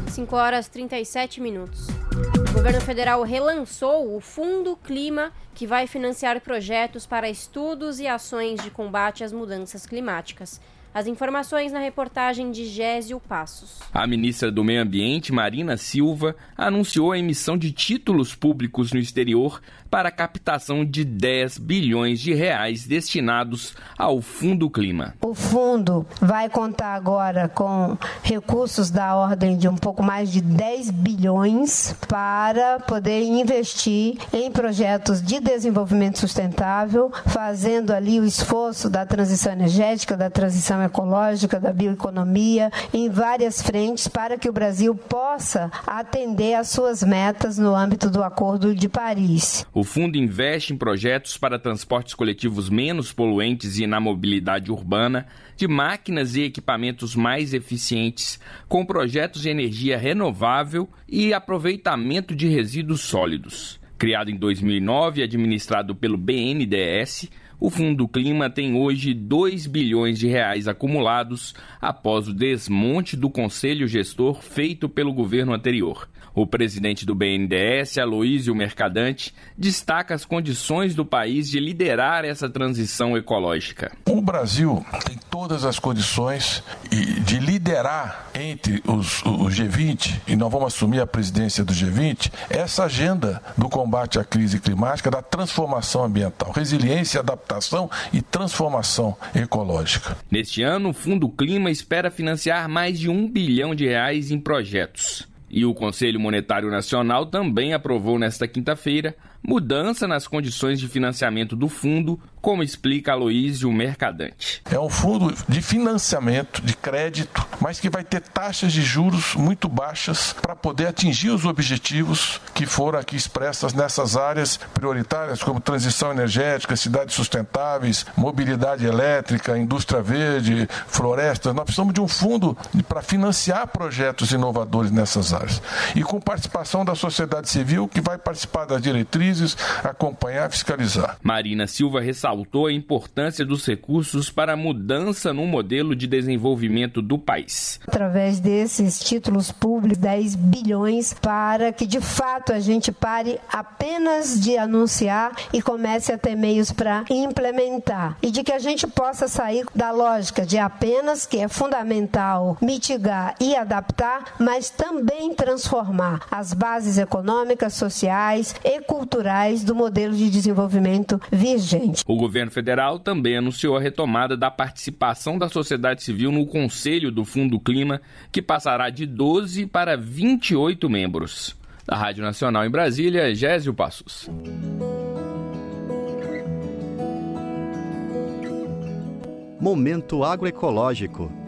5 horas 37 minutos. O governo federal relançou o Fundo Clima, que vai financiar projetos para estudos e ações de combate às mudanças climáticas. As informações na reportagem de Gésio Passos. A ministra do Meio Ambiente, Marina Silva, anunciou a emissão de títulos públicos no exterior para a captação de 10 bilhões de reais destinados ao Fundo Clima. O fundo vai contar agora com recursos da ordem de um pouco mais de 10 bilhões para poder investir em projetos de desenvolvimento sustentável, fazendo ali o esforço da transição energética, da transição ecológica, da bioeconomia, em várias frentes para que o Brasil possa atender às suas metas no âmbito do Acordo de Paris. O fundo investe em projetos para transportes coletivos menos poluentes e na mobilidade urbana, de máquinas e equipamentos mais eficientes, com projetos de energia renovável e aproveitamento de resíduos sólidos. Criado em 2009 e administrado pelo BNDES, o Fundo Clima tem hoje 2 bilhões de reais acumulados após o desmonte do conselho gestor feito pelo governo anterior. O presidente do BNDES, Aloísio Mercadante, destaca as condições do país de liderar essa transição ecológica. O Brasil tem todas as condições de liderar entre os, o G20, e nós vamos assumir a presidência do G20, essa agenda do combate à crise climática, da transformação ambiental, resiliência, adaptação e transformação ecológica. Neste ano, o Fundo Clima espera financiar mais de um bilhão de reais em projetos. E o Conselho Monetário Nacional também aprovou nesta quinta-feira mudança nas condições de financiamento do fundo, como explica Aloísio Mercadante. É um fundo de financiamento, de crédito, mas que vai ter taxas de juros muito baixas para poder atingir os objetivos que foram aqui expressas nessas áreas prioritárias, como transição energética, cidades sustentáveis, mobilidade elétrica, indústria verde, florestas. Nós precisamos de um fundo para financiar projetos inovadores nessas áreas. E com participação da sociedade civil, que vai participar das diretrizes, acompanhar, fiscalizar. Marina Silva ressaltou a importância dos recursos para a mudança no modelo de desenvolvimento do país. Através desses títulos públicos, 10 bilhões, para que de fato a gente pare apenas de anunciar e comece a ter meios para implementar. E de que a gente possa sair da lógica de apenas, que é fundamental mitigar e adaptar, mas também transformar as bases econômicas, sociais e culturais do modelo de desenvolvimento vigente. O governo federal também anunciou a retomada da participação da sociedade civil no Conselho do Fundo Clima, que passará de 12 para 28 membros. Da Rádio Nacional em Brasília, Gésio Passos. Momento agroecológico.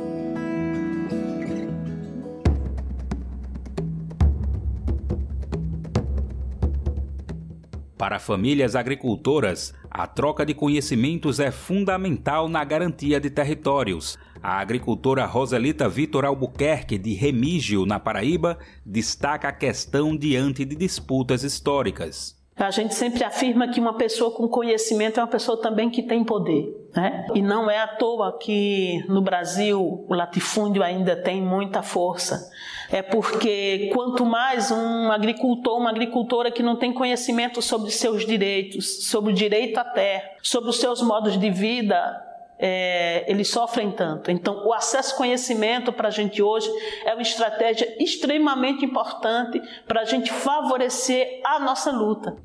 Para famílias agricultoras, a troca de conhecimentos é fundamental na garantia de territórios. A agricultora Roselita Vitor Albuquerque, de Remígio, na Paraíba, destaca a questão diante de disputas históricas. A gente sempre afirma que uma pessoa com conhecimento é uma pessoa também que tem poder. Né? E não é à toa que no Brasil o latifúndio ainda tem muita força. É porque quanto mais um agricultor, uma agricultora que não tem conhecimento sobre seus direitos, sobre o direito à terra, sobre os seus modos de vida, é, eles sofrem tanto. Então, o acesso ao conhecimento para a gente hoje é uma estratégia extremamente importante para a gente favorecer a nossa luta.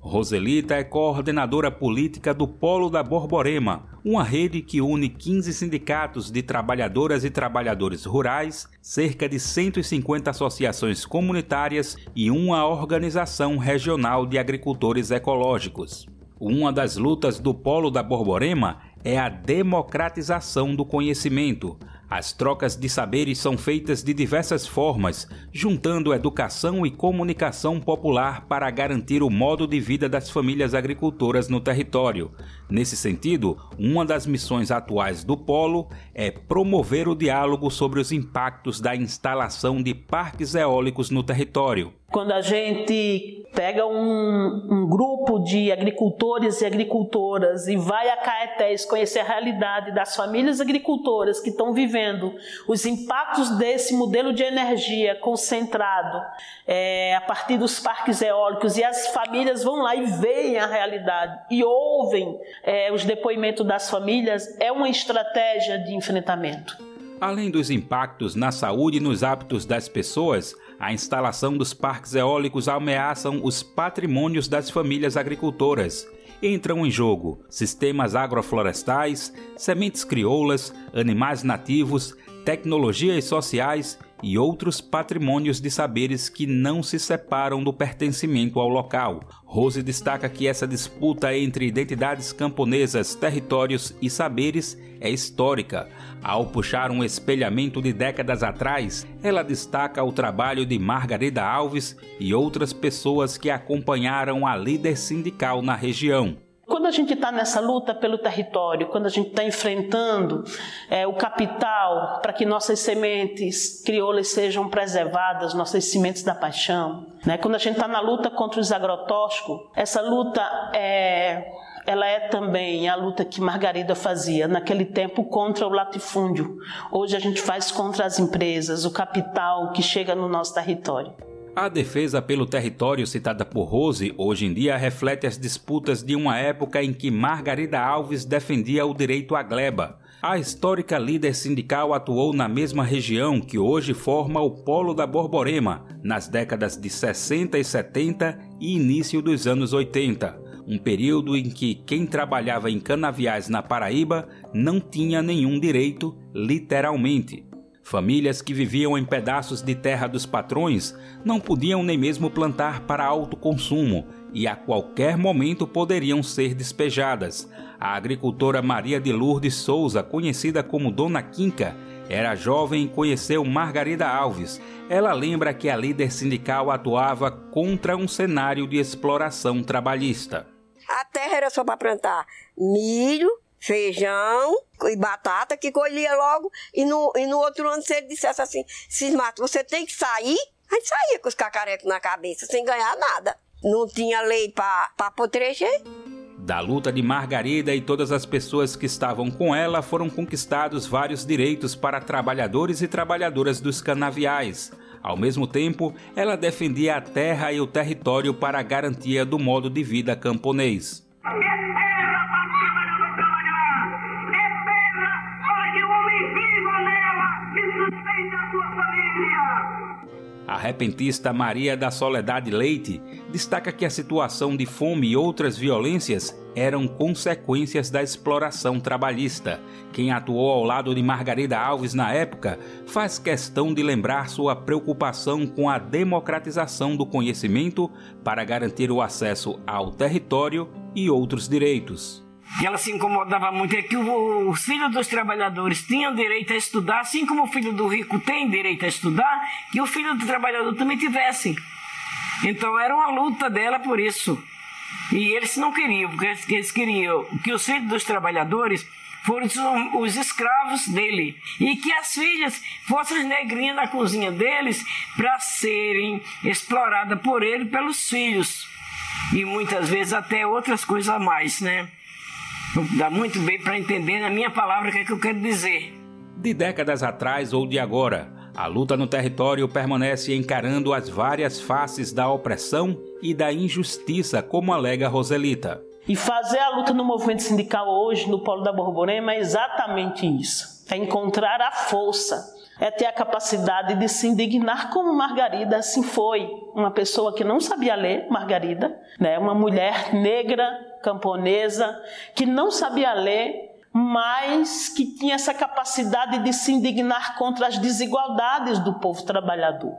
Roselita é coordenadora política do Polo da Borborema, uma rede que une 15 sindicatos de trabalhadoras e trabalhadores rurais, cerca de 150 associações comunitárias e uma organização regional de agricultores ecológicos. Uma das lutas do Polo da Borborema é a democratização do conhecimento. As trocas de saberes são feitas de diversas formas, juntando educação e comunicação popular para garantir o modo de vida das famílias agricultoras no território. Nesse sentido, uma das missões atuais do Polo é promover o diálogo sobre os impactos da instalação de parques eólicos no território. Quando a gente pega um, um, grupo de agricultores e agricultoras e vai a Caetés conhecer a realidade das famílias agricultoras que estão vivendo os impactos desse modelo de energia concentrado é, a partir dos parques eólicos e as famílias vão lá e veem a realidade e ouvem é, os depoimentos das famílias, é uma estratégia de enfrentamento. Além dos impactos na saúde e nos hábitos das pessoas, a instalação dos parques eólicos ameaçam os patrimônios das famílias agricultoras. Entram em jogo sistemas agroflorestais, sementes crioulas, animais nativos, tecnologias sociais e outros patrimônios de saberes que não se separam do pertencimento ao local. Rose destaca que essa disputa entre identidades camponesas, territórios e saberes é histórica. Ao puxar um espelhamento de décadas atrás, ela destaca o trabalho de Margarida Alves e outras pessoas que acompanharam a líder sindical na região. Quando a gente está nessa luta pelo território, quando a gente está enfrentando é, o capital para que nossas sementes crioulas sejam preservadas, nossas sementes da paixão, né? quando a gente está na luta contra os agrotóxicos, essa luta é, ela é também a luta que Margarida fazia naquele tempo contra o latifúndio. Hoje a gente faz contra as empresas, o capital que chega no nosso território. A defesa pelo território citada por Rose hoje em dia reflete as disputas de uma época em que Margarida Alves defendia o direito à gleba. A histórica líder sindical atuou na mesma região que hoje forma o Polo da Borborema, nas décadas de 60 e 70 e início dos anos 80, um período em que quem trabalhava em canaviais na Paraíba não tinha nenhum direito, literalmente. Famílias que viviam em pedaços de terra dos patrões não podiam nem mesmo plantar para autoconsumo e a qualquer momento poderiam ser despejadas. A agricultora Maria de Lourdes Souza, conhecida como Dona Quinca, era jovem e conheceu Margarida Alves. Ela lembra que a líder sindical atuava contra um cenário de exploração trabalhista. A terra era só para plantar milho, feijão e batata, que colhia logo, e no, e no outro ano, se ele dissesse assim, Cismato, você tem que sair, a gente saía com os cacarecos na cabeça, sem ganhar nada. Não tinha lei para proteger. Da luta de Margarida e todas as pessoas que estavam com ela foram conquistados vários direitos para trabalhadores e trabalhadoras dos canaviais. Ao mesmo tempo, ela defendia a terra e o território para a garantia do modo de vida camponês. A repentista Maria da Soledade Leite destaca que a situação de fome e outras violências eram consequências da exploração trabalhista. Quem atuou ao lado de Margarida Alves na época faz questão de lembrar sua preocupação com a democratização do conhecimento para garantir o acesso ao território e outros direitos que ela se incomodava muito é que os filhos dos trabalhadores tinham direito a estudar, assim como o filho do rico tem direito a estudar, que o filho do trabalhador também tivesse. Então era uma luta dela por isso. E eles não queriam, porque eles queriam que os filhos dos trabalhadores fossem os escravos dele e que as filhas fossem as negrinhas na cozinha deles para serem exploradas por ele pelos filhos e muitas vezes até outras coisas a mais, né? Dá muito bem para entender na minha palavra o que, é que eu quero dizer. De décadas atrás ou de agora, a luta no território permanece encarando as várias faces da opressão e da injustiça, como alega Roselita. E fazer a luta no movimento sindical hoje, no Polo da Borborema, é exatamente isso. É encontrar a força, é ter a capacidade de se indignar como Margarida assim foi. Uma pessoa que não sabia ler, Margarida, né? uma mulher negra, camponesa, que não sabia ler, mas que tinha essa capacidade de se indignar contra as desigualdades do povo trabalhador.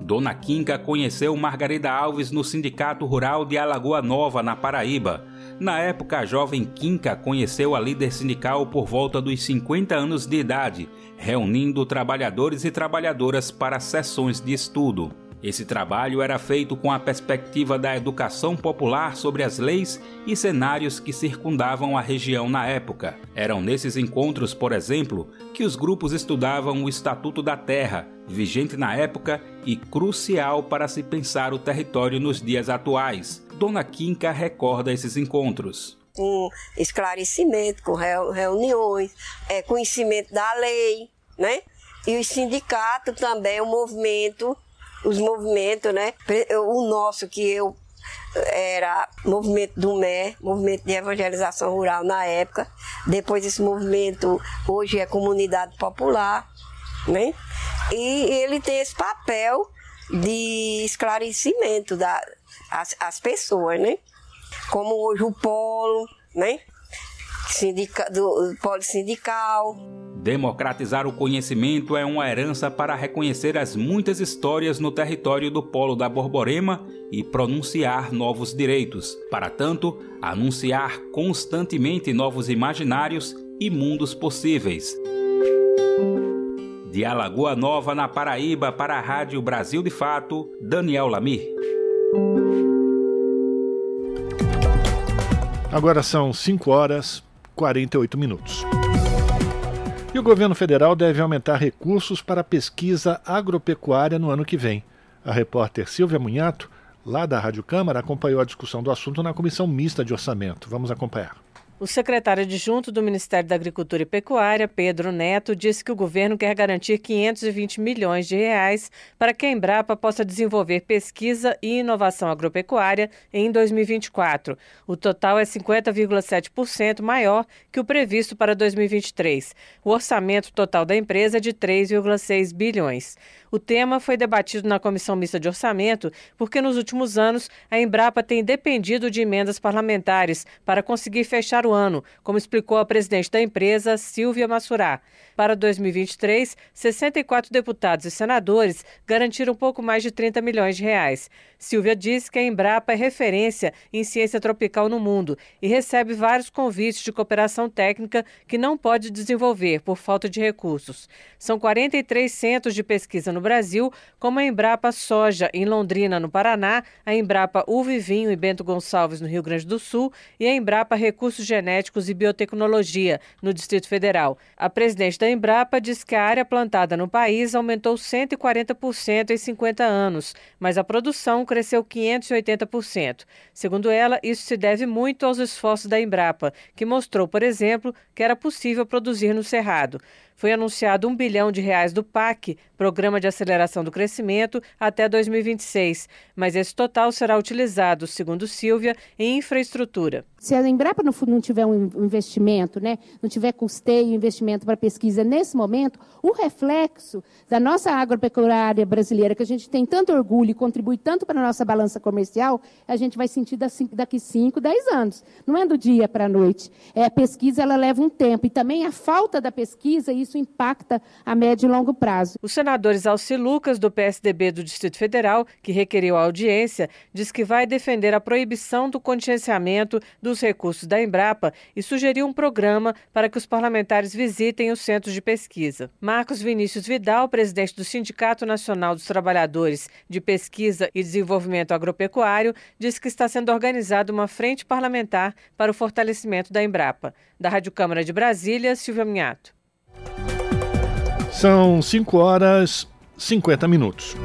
Dona Quinca conheceu Margarida Alves no Sindicato Rural de Alagoa Nova, na Paraíba. Na época, a jovem Quinca conheceu a líder sindical por volta dos 50 anos de idade, reunindo trabalhadores e trabalhadoras para sessões de estudo. Esse trabalho era feito com a perspectiva da educação popular sobre as leis e cenários que circundavam a região na época. Eram nesses encontros, por exemplo, que os grupos estudavam o Estatuto da Terra, vigente na época e crucial para se pensar o território nos dias atuais. Dona Quinca recorda esses encontros com esclarecimento, com reuniões, é, conhecimento da lei, né? E o sindicato também, o movimento os movimentos, né? O nosso que eu era movimento do MER, movimento de evangelização rural na época. Depois esse movimento hoje é comunidade popular, né? E ele tem esse papel de esclarecimento das as, as pessoas, né? Como hoje o polo, né? Sindica, do, do polo sindical. Democratizar o conhecimento é uma herança para reconhecer as muitas histórias no território do Polo da Borborema e pronunciar novos direitos. Para tanto, anunciar constantemente novos imaginários e mundos possíveis. De Alagoa Nova, na Paraíba, para a Rádio Brasil de Fato, Daniel Lamir. Agora são 5 horas 48 minutos. E o governo federal deve aumentar recursos para a pesquisa agropecuária no ano que vem. A repórter Silvia Munhato, lá da Rádio Câmara, acompanhou a discussão do assunto na Comissão Mista de Orçamento. Vamos acompanhar. O secretário adjunto do Ministério da Agricultura e Pecuária, Pedro Neto, disse que o governo quer garantir 520 milhões de reais para que a Embrapa possa desenvolver pesquisa e inovação agropecuária em 2024. O total é 50,7% maior que o previsto para 2023. O orçamento total da empresa é de 3,6 bilhões. O tema foi debatido na Comissão Mista de Orçamento porque nos últimos anos a Embrapa tem dependido de emendas parlamentares para conseguir fechar o ano, como explicou a presidente da empresa, Silvia Massurá. Para 2023, 64 deputados e senadores garantiram pouco mais de 30 milhões de reais. Silvia diz que a Embrapa é referência em ciência tropical no mundo e recebe vários convites de cooperação técnica que não pode desenvolver por falta de recursos. São 43 centros de pesquisa no Brasil, como a Embrapa Soja em Londrina, no Paraná, a Embrapa Uva e Vinho em Bento Gonçalves, no Rio Grande do Sul, e a Embrapa Recursos Genéticos e Biotecnologia, no Distrito Federal. A presidente da Embrapa diz que a área plantada no país aumentou 140% em 50 anos, mas a produção cresceu 580%. Segundo ela, isso se deve muito aos esforços da Embrapa, que mostrou, por exemplo, que era possível produzir no Cerrado foi anunciado um bilhão de reais do PAC, Programa de Aceleração do Crescimento, até 2026. Mas esse total será utilizado, segundo Silvia, em infraestrutura. Se a Embrapa não, tiver um investimento, né, não tiver custeio investimento para pesquisa nesse momento, o reflexo da nossa agropecuária brasileira, que a gente tem tanto orgulho e contribui tanto para a nossa balança comercial, a gente vai sentir daqui 5, 10 anos. Não é do dia para a noite. É, a pesquisa ela leva um tempo. E também a falta da pesquisa, isso impacta a médio e longo prazo. Os senadores Alci Lucas, do PSDB do Distrito Federal, que requeriu a audiência, diz que vai defender a proibição do contingenciamento dos recursos da Embrapa e sugeriu um programa para que os parlamentares visitem os centros de pesquisa. Marcos Vinícius Vidal, presidente do Sindicato Nacional dos Trabalhadores de Pesquisa e Desenvolvimento Agropecuário, disse que está sendo organizada uma frente parlamentar para o fortalecimento da Embrapa. Da Rádio Câmara de Brasília, Silvia Minhato. São 5 horas 50 minutos.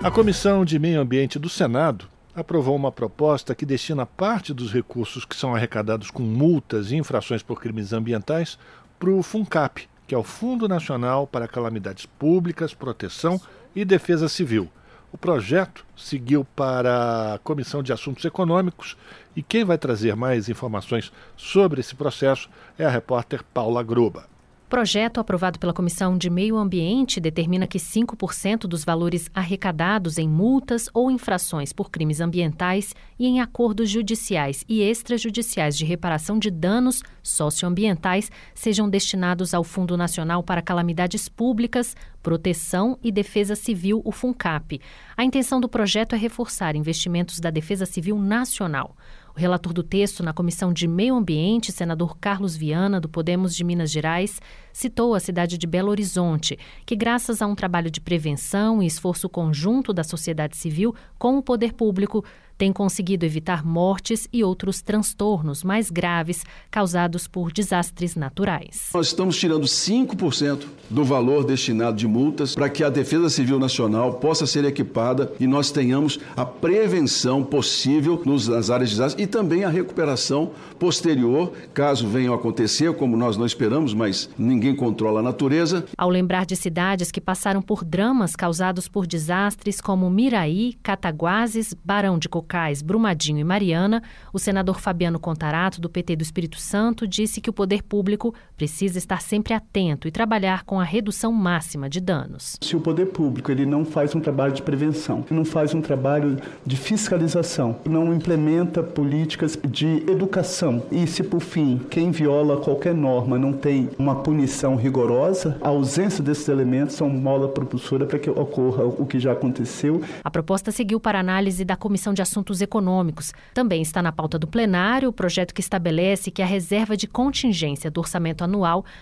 A Comissão de Meio Ambiente do Senado aprovou uma proposta que destina parte dos recursos que são arrecadados com multas e infrações por crimes ambientais para o FUNCAP, que é o Fundo Nacional para Calamidades Públicas, Proteção e Defesa Civil. O projeto seguiu para a Comissão de Assuntos Econômicos e quem vai trazer mais informações sobre esse processo é a repórter Paula Groba projeto aprovado pela Comissão de Meio Ambiente determina que 5% dos valores arrecadados em multas ou infrações por crimes ambientais e em acordos judiciais e extrajudiciais de reparação de danos socioambientais sejam destinados ao Fundo Nacional para Calamidades Públicas, Proteção e Defesa Civil, o FUNCAP. A intenção do projeto é reforçar investimentos da Defesa Civil Nacional. O relator do texto na Comissão de Meio Ambiente, senador Carlos Viana, do Podemos de Minas Gerais, citou a cidade de Belo Horizonte, que, graças a um trabalho de prevenção e esforço conjunto da sociedade civil com o poder público, tem conseguido evitar mortes e outros transtornos mais graves causados por desastres naturais. Nós estamos tirando 5% do valor destinado de multas para que a Defesa Civil Nacional possa ser equipada e nós tenhamos a prevenção possível nas áreas de desastre e também a recuperação posterior, caso venham a acontecer, como nós não esperamos, mas ninguém controla a natureza. Ao lembrar de cidades que passaram por dramas causados por desastres como Miraí, Cataguases, Barão de Cocá, locais Brumadinho e Mariana, o senador Fabiano Contarato, do PT do Espírito Santo, disse que o poder público precisa estar sempre atento e trabalhar com a redução máxima de danos. Se o poder público ele não faz um trabalho de prevenção, não faz um trabalho de fiscalização, não implementa políticas de educação e se por fim quem viola qualquer norma não tem uma punição rigorosa, a ausência desses elementos são mola propulsora para que ocorra o que já aconteceu. A proposta seguiu para análise da Comissão de Assuntos econômicos. Também está na pauta do plenário o projeto que estabelece que a reserva de contingência do orçamento anual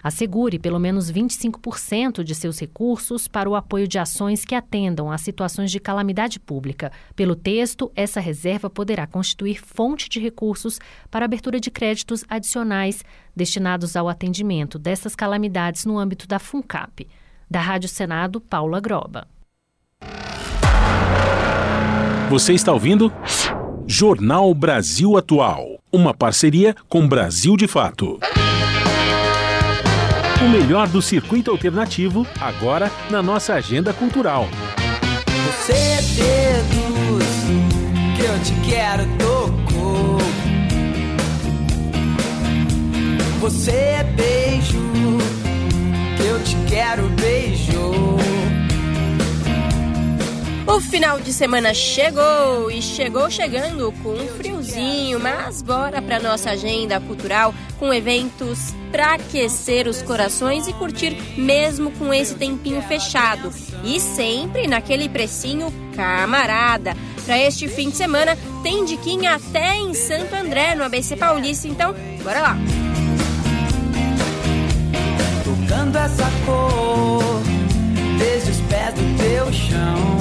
assegure pelo menos 25% de seus recursos para o apoio de ações que atendam a situações de calamidade pública. Pelo texto, essa reserva poderá constituir fonte de recursos para abertura de créditos adicionais destinados ao atendimento dessas calamidades no âmbito da FUNCAP. Da Rádio Senado, Paula Groba. Você está ouvindo? Jornal Brasil Atual. Uma parceria com Brasil de Fato. O melhor do circuito alternativo, agora na nossa agenda cultural. Você dedos que eu te quero tocou. Você é beijo que eu te quero beijou. O final de semana chegou e chegou chegando com um friozinho, mas bora para nossa agenda cultural com eventos para aquecer os corações e curtir mesmo com esse tempinho fechado. E sempre naquele precinho camarada. Para este fim de semana tem diquinha até em Santo André, no ABC Paulista, então bora lá. Tocando essa cor desde os pés do teu chão.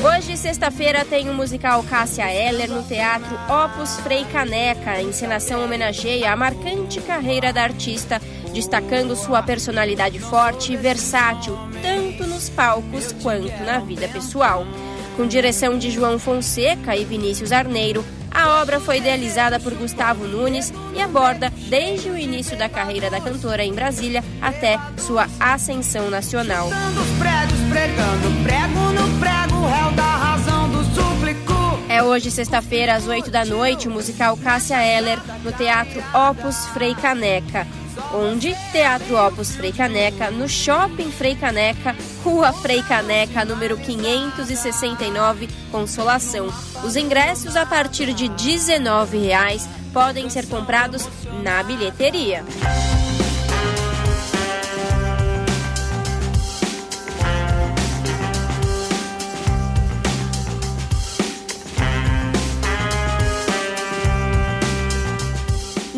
Hoje, sexta-feira, tem o musical Cássia Eller no Teatro Opus Frei Caneca. A encenação homenageia a marcante carreira da artista, destacando sua personalidade forte e versátil, tanto nos palcos quanto na vida pessoal. Com direção de João Fonseca e Vinícius Arneiro, a obra foi idealizada por Gustavo Nunes e aborda desde o início da carreira da cantora em Brasília até sua ascensão nacional. É hoje, sexta-feira, às 8 da noite, o musical Cássia Eller, no Teatro Opus Frei Caneca onde Teatro Opus Frei Caneca, no Shopping Frei Caneca, Rua Frei Caneca, número 569, Consolação. Os ingressos a partir de R$ 19,00 podem ser comprados na bilheteria.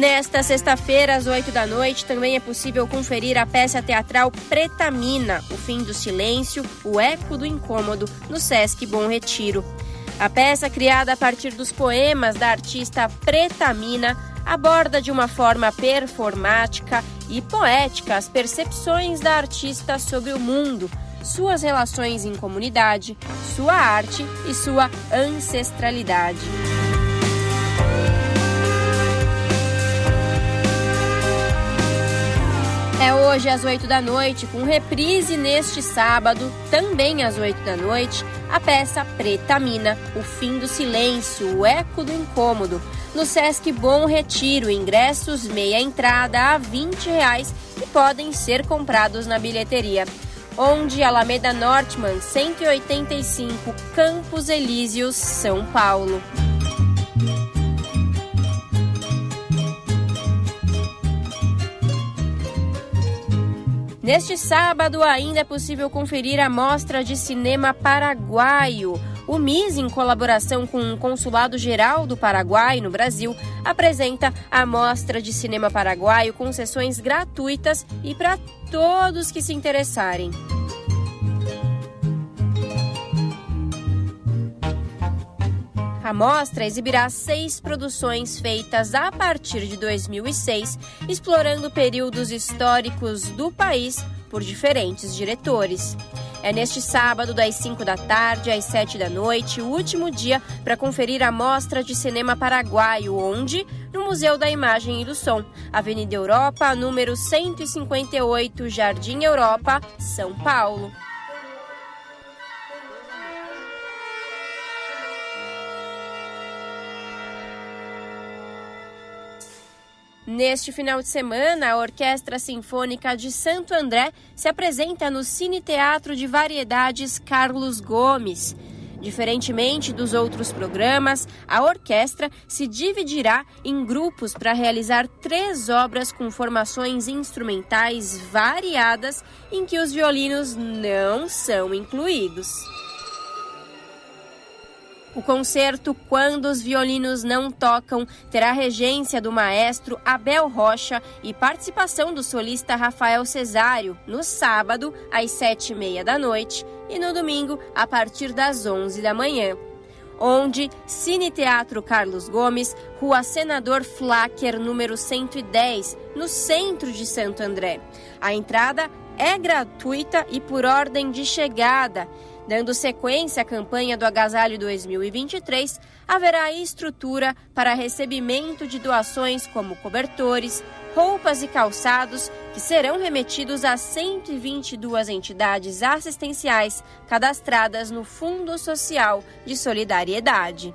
Nesta sexta-feira, às 8 da noite, também é possível conferir a peça teatral Pretamina, O Fim do Silêncio, O Eco do Incômodo, no Sesc Bom Retiro. A peça, criada a partir dos poemas da artista Pretamina, aborda de uma forma performática e poética as percepções da artista sobre o mundo, suas relações em comunidade, sua arte e sua ancestralidade. É hoje às 8 da noite, com reprise neste sábado, também às 8 da noite, a peça Preta Mina, O Fim do Silêncio, O Eco do Incômodo, no Sesc Bom Retiro, ingressos meia entrada a 20 reais e podem ser comprados na bilheteria. Onde Alameda Nortman, 185, Campos Elíseos, São Paulo. Neste sábado ainda é possível conferir a mostra de cinema paraguaio. O MIS, em colaboração com o Consulado Geral do Paraguai no Brasil, apresenta a mostra de cinema paraguaio com sessões gratuitas e para todos que se interessarem. A mostra exibirá seis produções feitas a partir de 2006, explorando períodos históricos do país por diferentes diretores. É neste sábado, das 5 da tarde às 7 da noite, o último dia para conferir a mostra de cinema paraguaio, onde? No Museu da Imagem e do Som, Avenida Europa, número 158, Jardim Europa, São Paulo. Neste final de semana, a Orquestra Sinfônica de Santo André se apresenta no Cine Teatro de Variedades Carlos Gomes. Diferentemente dos outros programas, a orquestra se dividirá em grupos para realizar três obras com formações instrumentais variadas em que os violinos não são incluídos. O concerto Quando os Violinos Não Tocam terá regência do maestro Abel Rocha e participação do solista Rafael Cesário no sábado, às sete e meia da noite, e no domingo, a partir das onze da manhã. Onde Cine Teatro Carlos Gomes, Rua Senador Flacker, número 110, no centro de Santo André. A entrada é gratuita e por ordem de chegada Dando sequência à campanha do Agasalho 2023, haverá estrutura para recebimento de doações como cobertores, roupas e calçados, que serão remetidos a 122 entidades assistenciais cadastradas no Fundo Social de Solidariedade.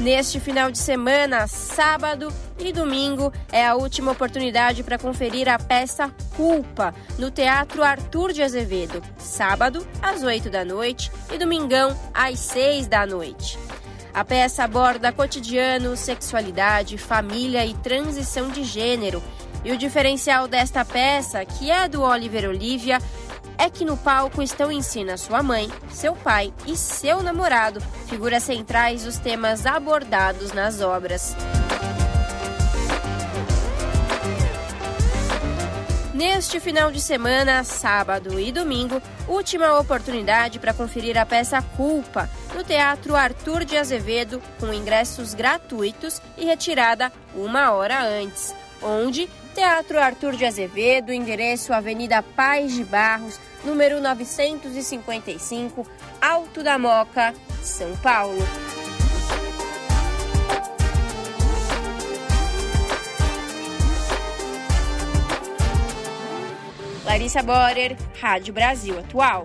Neste final de semana, sábado e domingo, é a última oportunidade para conferir a peça Culpa no Teatro Arthur de Azevedo. Sábado, às 8 da noite e domingão, às 6 da noite. A peça aborda cotidiano, sexualidade, família e transição de gênero. E o diferencial desta peça, que é do Oliver Olivia, é que no palco estão em cena sua mãe, seu pai e seu namorado, figuras centrais dos temas abordados nas obras. Neste final de semana, sábado e domingo, última oportunidade para conferir a peça Culpa no Teatro Arthur de Azevedo, com ingressos gratuitos e retirada uma hora antes. Onde? Teatro Arthur de Azevedo, endereço Avenida Paz de Barros, número 955, Alto da Moca, São Paulo. Larissa Borer, Rádio Brasil Atual.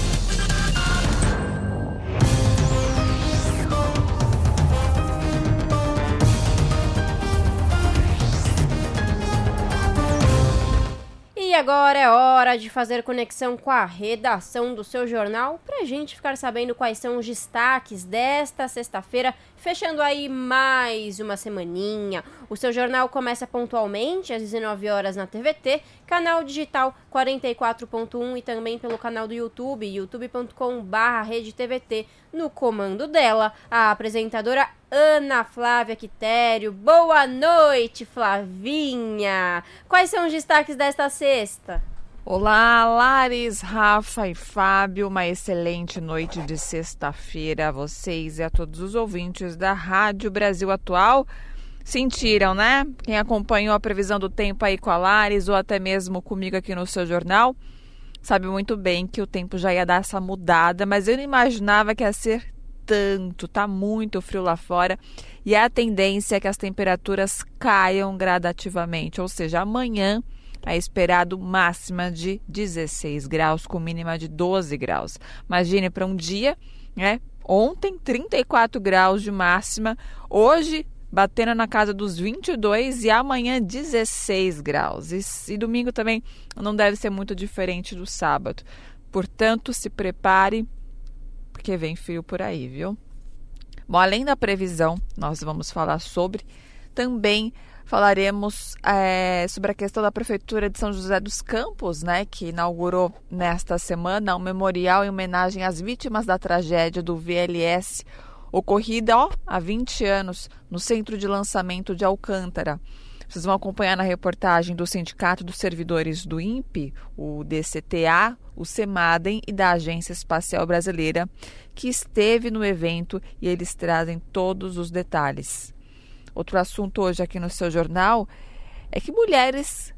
agora é hora de fazer conexão com a redação do seu jornal para a gente ficar sabendo quais são os destaques desta sexta-feira, fechando aí mais uma semaninha. O seu jornal começa pontualmente às 19 horas na TVT, canal digital 44.1 e também pelo canal do YouTube, youtube.com/redetvt. No comando dela, a apresentadora Ana Flávia Quitério. Boa noite, Flavinha! Quais são os destaques desta sexta? Olá, Lares, Rafa e Fábio. Uma excelente noite de sexta-feira a vocês e a todos os ouvintes da Rádio Brasil Atual. Sentiram, né? Quem acompanhou a previsão do tempo aí com a Lares ou até mesmo comigo aqui no seu jornal, sabe muito bem que o tempo já ia dar essa mudada, mas eu não imaginava que ia ser tanto, tá muito frio lá fora e a tendência é que as temperaturas caiam gradativamente, ou seja, amanhã é esperado máxima de 16 graus com mínima de 12 graus. Imagine para um dia, né? Ontem 34 graus de máxima, hoje batendo na casa dos 22 e amanhã 16 graus. E, e domingo também não deve ser muito diferente do sábado. Portanto, se prepare porque vem frio por aí, viu? Bom, além da previsão, nós vamos falar sobre, também falaremos é, sobre a questão da Prefeitura de São José dos Campos, né, que inaugurou nesta semana um memorial em homenagem às vítimas da tragédia do VLS, ocorrida ó, há 20 anos no Centro de Lançamento de Alcântara. Vocês vão acompanhar na reportagem do Sindicato dos Servidores do INPE, o DCTA, o SEMADEM e da Agência Espacial Brasileira, que esteve no evento e eles trazem todos os detalhes. Outro assunto hoje aqui no seu jornal é que mulheres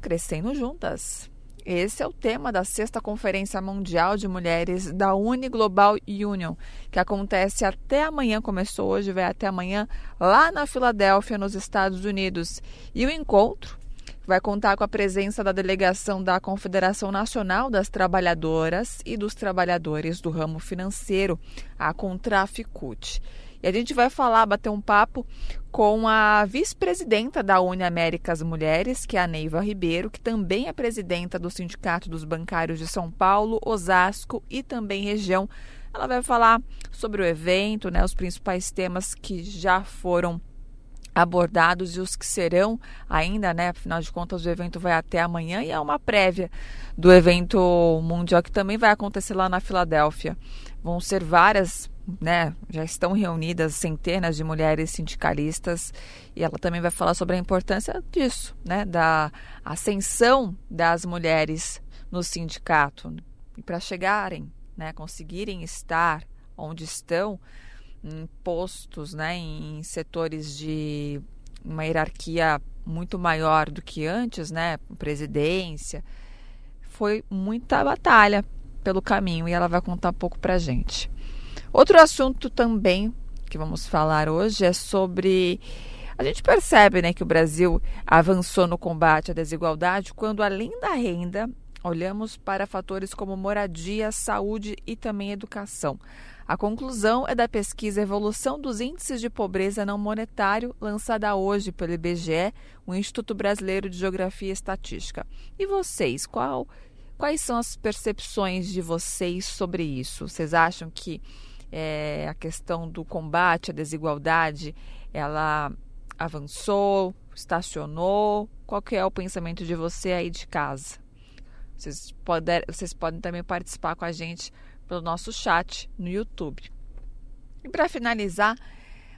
crescendo juntas. Esse é o tema da sexta Conferência Mundial de Mulheres da Uni Global Union, que acontece até amanhã, começou hoje, vai até amanhã, lá na Filadélfia, nos Estados Unidos. E o encontro vai contar com a presença da delegação da Confederação Nacional das Trabalhadoras e dos Trabalhadores do Ramo Financeiro, a Contraficute. E a gente vai falar, bater um papo com a vice-presidenta da Uni Américas Mulheres, que é a Neiva Ribeiro, que também é presidenta do Sindicato dos Bancários de São Paulo, Osasco e também região. Ela vai falar sobre o evento, né, os principais temas que já foram abordados e os que serão ainda, né? Afinal de contas, o evento vai até amanhã e é uma prévia do evento mundial que também vai acontecer lá na Filadélfia. Vão ser várias né, já estão reunidas centenas de mulheres sindicalistas e ela também vai falar sobre a importância disso, né, da ascensão das mulheres no sindicato, E para chegarem, né, conseguirem estar onde estão, em postos, né, em setores de uma hierarquia muito maior do que antes, né, presidência, foi muita batalha pelo caminho e ela vai contar um pouco para gente. Outro assunto também que vamos falar hoje é sobre a gente percebe, né, que o Brasil avançou no combate à desigualdade quando além da renda olhamos para fatores como moradia, saúde e também educação. A conclusão é da pesquisa Evolução dos Índices de Pobreza Não Monetário, lançada hoje pelo IBGE, o Instituto Brasileiro de Geografia e Estatística. E vocês, qual, quais são as percepções de vocês sobre isso? Vocês acham que é, a questão do combate à desigualdade ela avançou, estacionou? Qual que é o pensamento de você aí de casa? Vocês, poder, vocês podem também participar com a gente pelo nosso chat no YouTube. E para finalizar,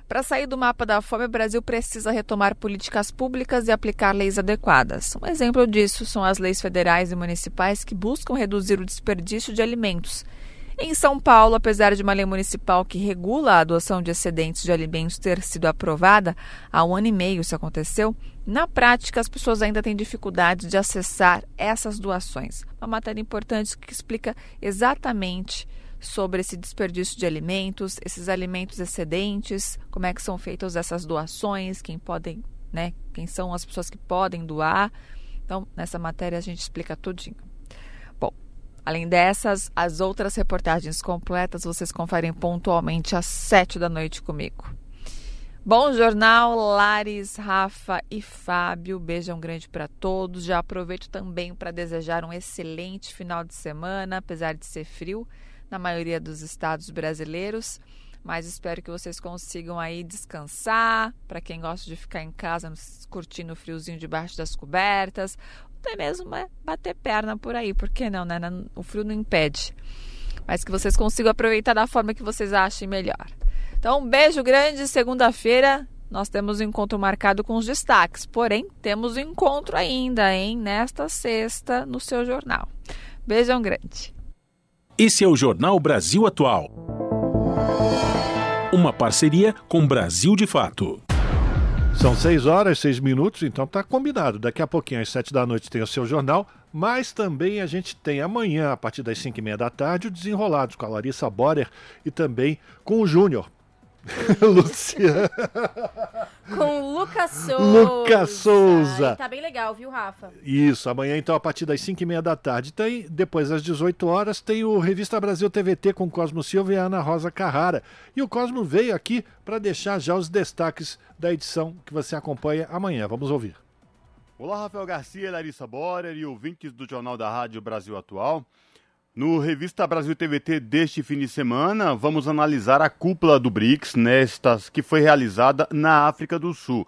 para sair do mapa da fome, o Brasil precisa retomar políticas públicas e aplicar leis adequadas. Um exemplo disso são as leis federais e municipais que buscam reduzir o desperdício de alimentos. Em São Paulo, apesar de uma lei municipal que regula a adoção de excedentes de alimentos ter sido aprovada há um ano e meio, isso aconteceu, na prática as pessoas ainda têm dificuldade de acessar essas doações. Uma matéria importante que explica exatamente sobre esse desperdício de alimentos, esses alimentos excedentes, como é que são feitas essas doações, quem podem, né, quem são as pessoas que podem doar. Então, nessa matéria a gente explica tudinho. Além dessas, as outras reportagens completas vocês conferem pontualmente às sete da noite comigo. Bom jornal, Lares, Rafa e Fábio. Beijão grande para todos. Já aproveito também para desejar um excelente final de semana, apesar de ser frio na maioria dos estados brasileiros. Mas espero que vocês consigam aí descansar. Para quem gosta de ficar em casa curtindo o friozinho debaixo das cobertas, até mesmo bater perna por aí, por que não, né? O frio não impede. Mas que vocês consigam aproveitar da forma que vocês achem melhor. Então, um beijo grande. Segunda-feira nós temos um encontro marcado com os destaques. Porém, temos um encontro ainda, hein? Nesta sexta, no seu jornal. Beijão grande. Esse é o Jornal Brasil Atual. Uma parceria com Brasil de Fato. São seis horas, seis minutos, então tá combinado. Daqui a pouquinho, às sete da noite, tem o seu jornal, mas também a gente tem amanhã, a partir das cinco e meia da tarde, o Desenrolados com a Larissa Borer e também com o Júnior. Luciana. Com o Lucas Souza. Lucas Souza. tá bem legal, viu, Rafa? Isso, amanhã então a partir das 5 e meia da tarde tem, depois às 18 horas tem o Revista Brasil TVT com Cosmo Silva e Ana Rosa Carrara. E o Cosmo veio aqui para deixar já os destaques da edição que você acompanha amanhã. Vamos ouvir. Olá, Rafael Garcia, Larissa Borer e ouvintes do Jornal da Rádio Brasil Atual. No Revista Brasil TVT deste fim de semana, vamos analisar a cúpula do BRICS, nestas que foi realizada na África do Sul.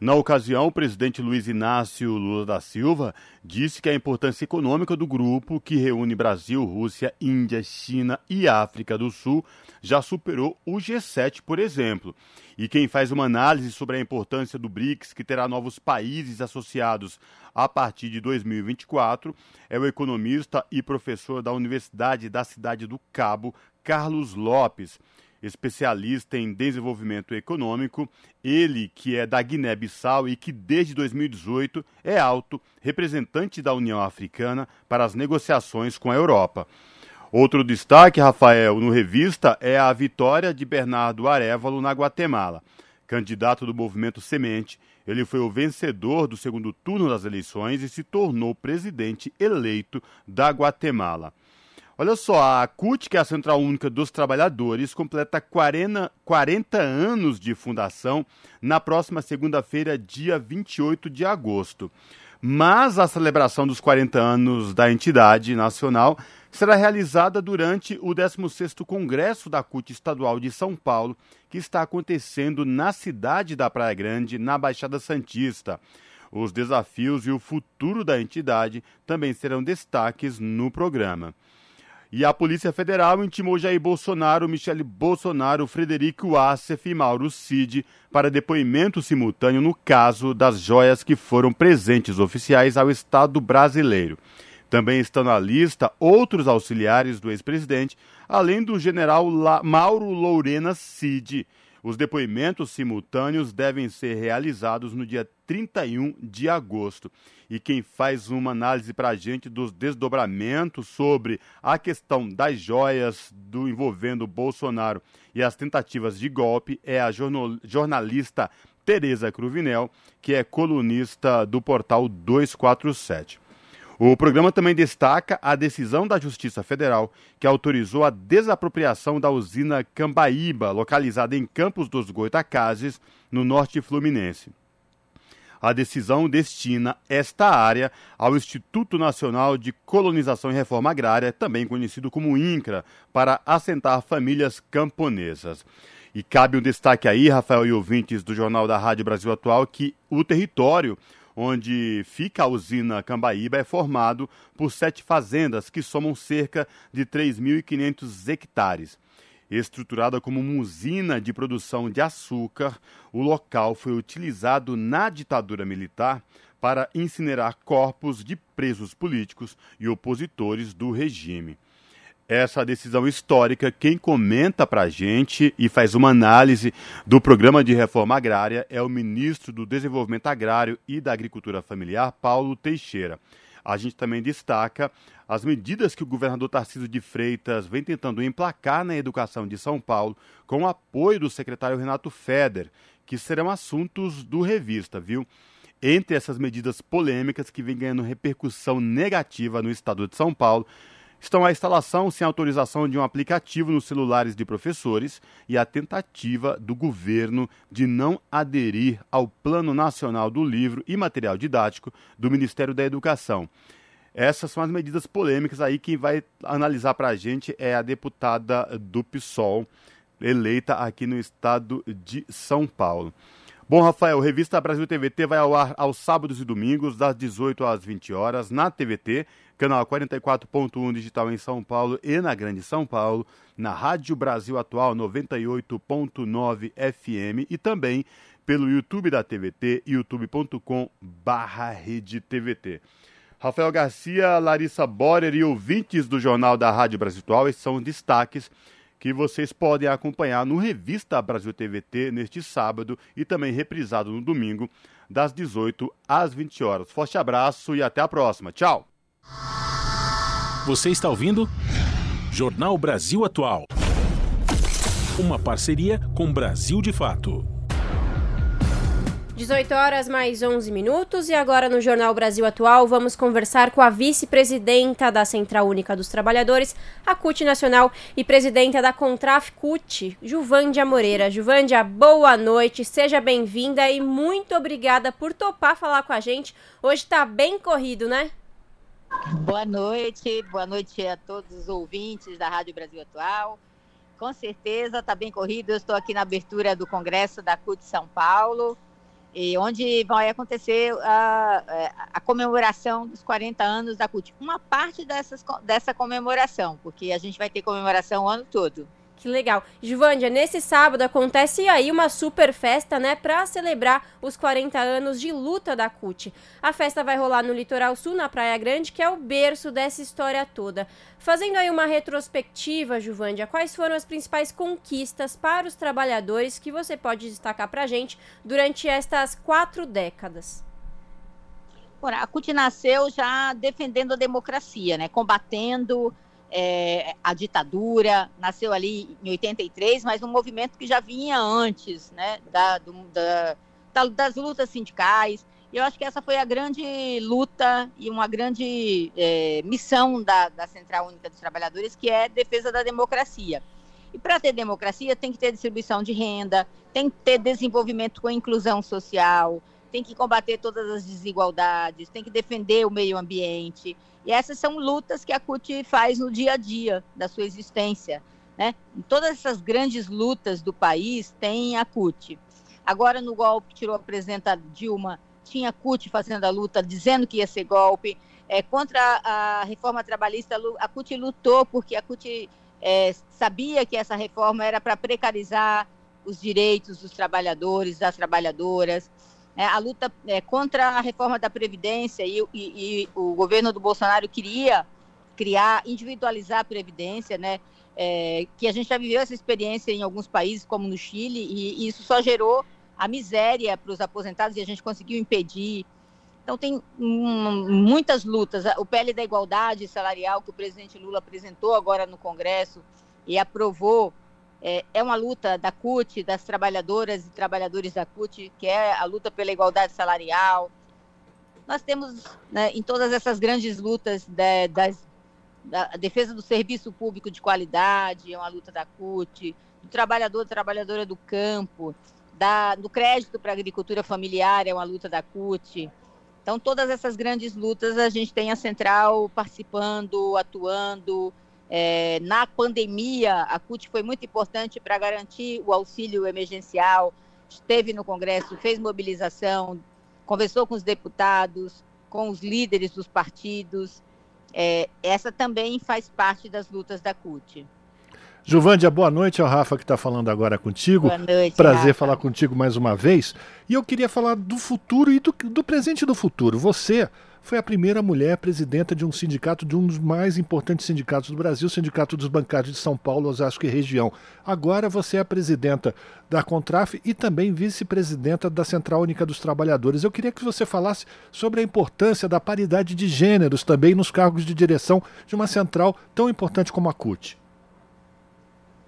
Na ocasião, o presidente Luiz Inácio Lula da Silva disse que a importância econômica do grupo, que reúne Brasil, Rússia, Índia, China e África do Sul, já superou o G7, por exemplo. E quem faz uma análise sobre a importância do BRICS, que terá novos países associados a partir de 2024, é o economista e professor da Universidade da Cidade do Cabo, Carlos Lopes especialista em desenvolvimento econômico, ele que é da Guiné-Bissau e que desde 2018 é alto representante da União Africana para as negociações com a Europa. Outro destaque, Rafael, no revista é a vitória de Bernardo Arevalo na Guatemala. Candidato do movimento Semente, ele foi o vencedor do segundo turno das eleições e se tornou presidente eleito da Guatemala. Olha só, a CUT, que é a Central Única dos Trabalhadores, completa 40, 40 anos de fundação na próxima segunda-feira, dia 28 de agosto. Mas a celebração dos 40 anos da entidade nacional será realizada durante o 16º Congresso da CUT Estadual de São Paulo, que está acontecendo na cidade da Praia Grande, na Baixada Santista. Os desafios e o futuro da entidade também serão destaques no programa. E a Polícia Federal intimou Jair Bolsonaro, Michele Bolsonaro, Frederico Assef e Mauro Cid para depoimento simultâneo no caso das joias que foram presentes oficiais ao Estado brasileiro. Também estão na lista outros auxiliares do ex-presidente, além do general La Mauro Lourena Cid. Os depoimentos simultâneos devem ser realizados no dia 31 de agosto. E quem faz uma análise para a gente dos desdobramentos sobre a questão das joias do envolvendo Bolsonaro e as tentativas de golpe é a jornalista Tereza Cruvinel, que é colunista do portal 247. O programa também destaca a decisão da Justiça Federal que autorizou a desapropriação da usina Cambaíba, localizada em Campos dos Goitacazes, no norte fluminense. A decisão destina esta área ao Instituto Nacional de Colonização e Reforma Agrária, também conhecido como INCRA, para assentar famílias camponesas. E cabe um destaque aí, Rafael e ouvintes do Jornal da Rádio Brasil Atual, que o território onde fica a usina Cambaíba, é formado por sete fazendas que somam cerca de 3.500 hectares. Estruturada como uma usina de produção de açúcar, o local foi utilizado na ditadura militar para incinerar corpos de presos políticos e opositores do regime essa decisão histórica. Quem comenta para a gente e faz uma análise do programa de reforma agrária é o ministro do Desenvolvimento Agrário e da Agricultura Familiar, Paulo Teixeira. A gente também destaca as medidas que o governador Tarcísio de Freitas vem tentando emplacar na educação de São Paulo, com o apoio do secretário Renato Feder, que serão assuntos do revista, viu? Entre essas medidas polêmicas que vêm ganhando repercussão negativa no estado de São Paulo, estão a instalação sem autorização de um aplicativo nos celulares de professores e a tentativa do governo de não aderir ao Plano Nacional do Livro e Material Didático do Ministério da Educação. Essas são as medidas polêmicas aí. Quem vai analisar para a gente é a deputada do PSOL, eleita aqui no estado de São Paulo. Bom, Rafael, Revista Brasil TVT vai ao ar aos sábados e domingos, das 18 às 20 horas, na TVT, canal 44.1 digital em São Paulo e na Grande São Paulo, na Rádio Brasil Atual 98.9 FM e também pelo YouTube da TVT, youtube.com barra Rafael Garcia, Larissa Borer e ouvintes do Jornal da Rádio Brasil Atual, esses são destaques que vocês podem acompanhar no Revista Brasil TVT neste sábado e também reprisado no domingo, das 18 às 20 horas. Forte abraço e até a próxima. Tchau! Você está ouvindo? Jornal Brasil Atual. Uma parceria com Brasil de Fato. 18 horas mais 11 minutos e agora no Jornal Brasil Atual vamos conversar com a vice-presidenta da Central Única dos Trabalhadores, a CUT Nacional, e presidenta da Contraf CUT, Juvândia Moreira. Juvândia, boa noite, seja bem-vinda e muito obrigada por topar falar com a gente. Hoje está bem corrido, né? Boa noite, boa noite a todos os ouvintes da Rádio Brasil Atual. Com certeza está bem corrido. Eu estou aqui na abertura do Congresso da CUT São Paulo e onde vai acontecer a, a, comemoração dos 40 anos da CUT. Uma parte dessas, dessa comemoração, porque a gente vai ter comemoração o ano todo. Que legal. Givândia, nesse sábado acontece aí uma super festa, né, para celebrar os 40 anos de luta da CUT. A festa vai rolar no Litoral Sul, na Praia Grande, que é o berço dessa história toda. Fazendo aí uma retrospectiva, Juvândia, quais foram as principais conquistas para os trabalhadores que você pode destacar para a gente durante estas quatro décadas? a CUT nasceu já defendendo a democracia, né, combatendo é, a ditadura, nasceu ali em 83, mas um movimento que já vinha antes né, da, do, da, das lutas sindicais. E eu acho que essa foi a grande luta e uma grande é, missão da, da Central Única dos Trabalhadores, que é defesa da democracia. E para ter democracia tem que ter distribuição de renda, tem que ter desenvolvimento com inclusão social, tem que combater todas as desigualdades, tem que defender o meio ambiente, e essas são lutas que a CUT faz no dia a dia da sua existência. Né? Em todas essas grandes lutas do país tem a CUT. Agora, no golpe, tirou a presidenta Dilma, tinha a CUT fazendo a luta, dizendo que ia ser golpe. É, contra a reforma trabalhista, a CUT lutou porque a CUT é, sabia que essa reforma era para precarizar os direitos dos trabalhadores, das trabalhadoras. É, a luta é, contra a reforma da Previdência e, e, e, o governo do Bolsonaro queria criar, individualizar a Previdência, né? É, que a gente já viveu essa experiência em alguns países, como no Chile, e, e isso só gerou a miséria para os aposentados e a gente conseguiu impedir. Então, tem muitas lutas. O PL da igualdade salarial que o presidente Lula apresentou agora no Congresso e aprovou é, é, uma luta da CUT, das trabalhadoras e trabalhadores da CUT, que é a luta pela igualdade salarial. Nós temos, né, em todas essas grandes lutas da, das, da defesa do serviço público de qualidade, é uma luta da CUT, do trabalhador, trabalhadora do campo, da, do crédito para a agricultura familiar, é uma luta da CUT. Então, todas essas grandes lutas, a gente tem a Central participando, atuando, é, na pandemia, a CUT foi muito importante para garantir o auxílio emergencial, esteve no Congresso, fez mobilização, conversou com os deputados, com os líderes dos partidos. É, essa também faz parte das lutas da CUT. Juvândia, boa noite. É o Rafa que está falando agora contigo. Boa noite. Prazer Rafa. falar contigo mais uma vez. E eu queria falar do futuro e do, do presente e do futuro. Você foi a primeira mulher presidenta de um sindicato, de um dos mais importantes sindicatos do Brasil, o Sindicato dos Bancários de São Paulo, Osasco e região. Agora você é presidenta da Contraf e também vice-presidenta da Central Única dos Trabalhadores. Eu queria que você falasse sobre a importância da paridade de gêneros também nos cargos de direção de uma central tão importante como a CUT.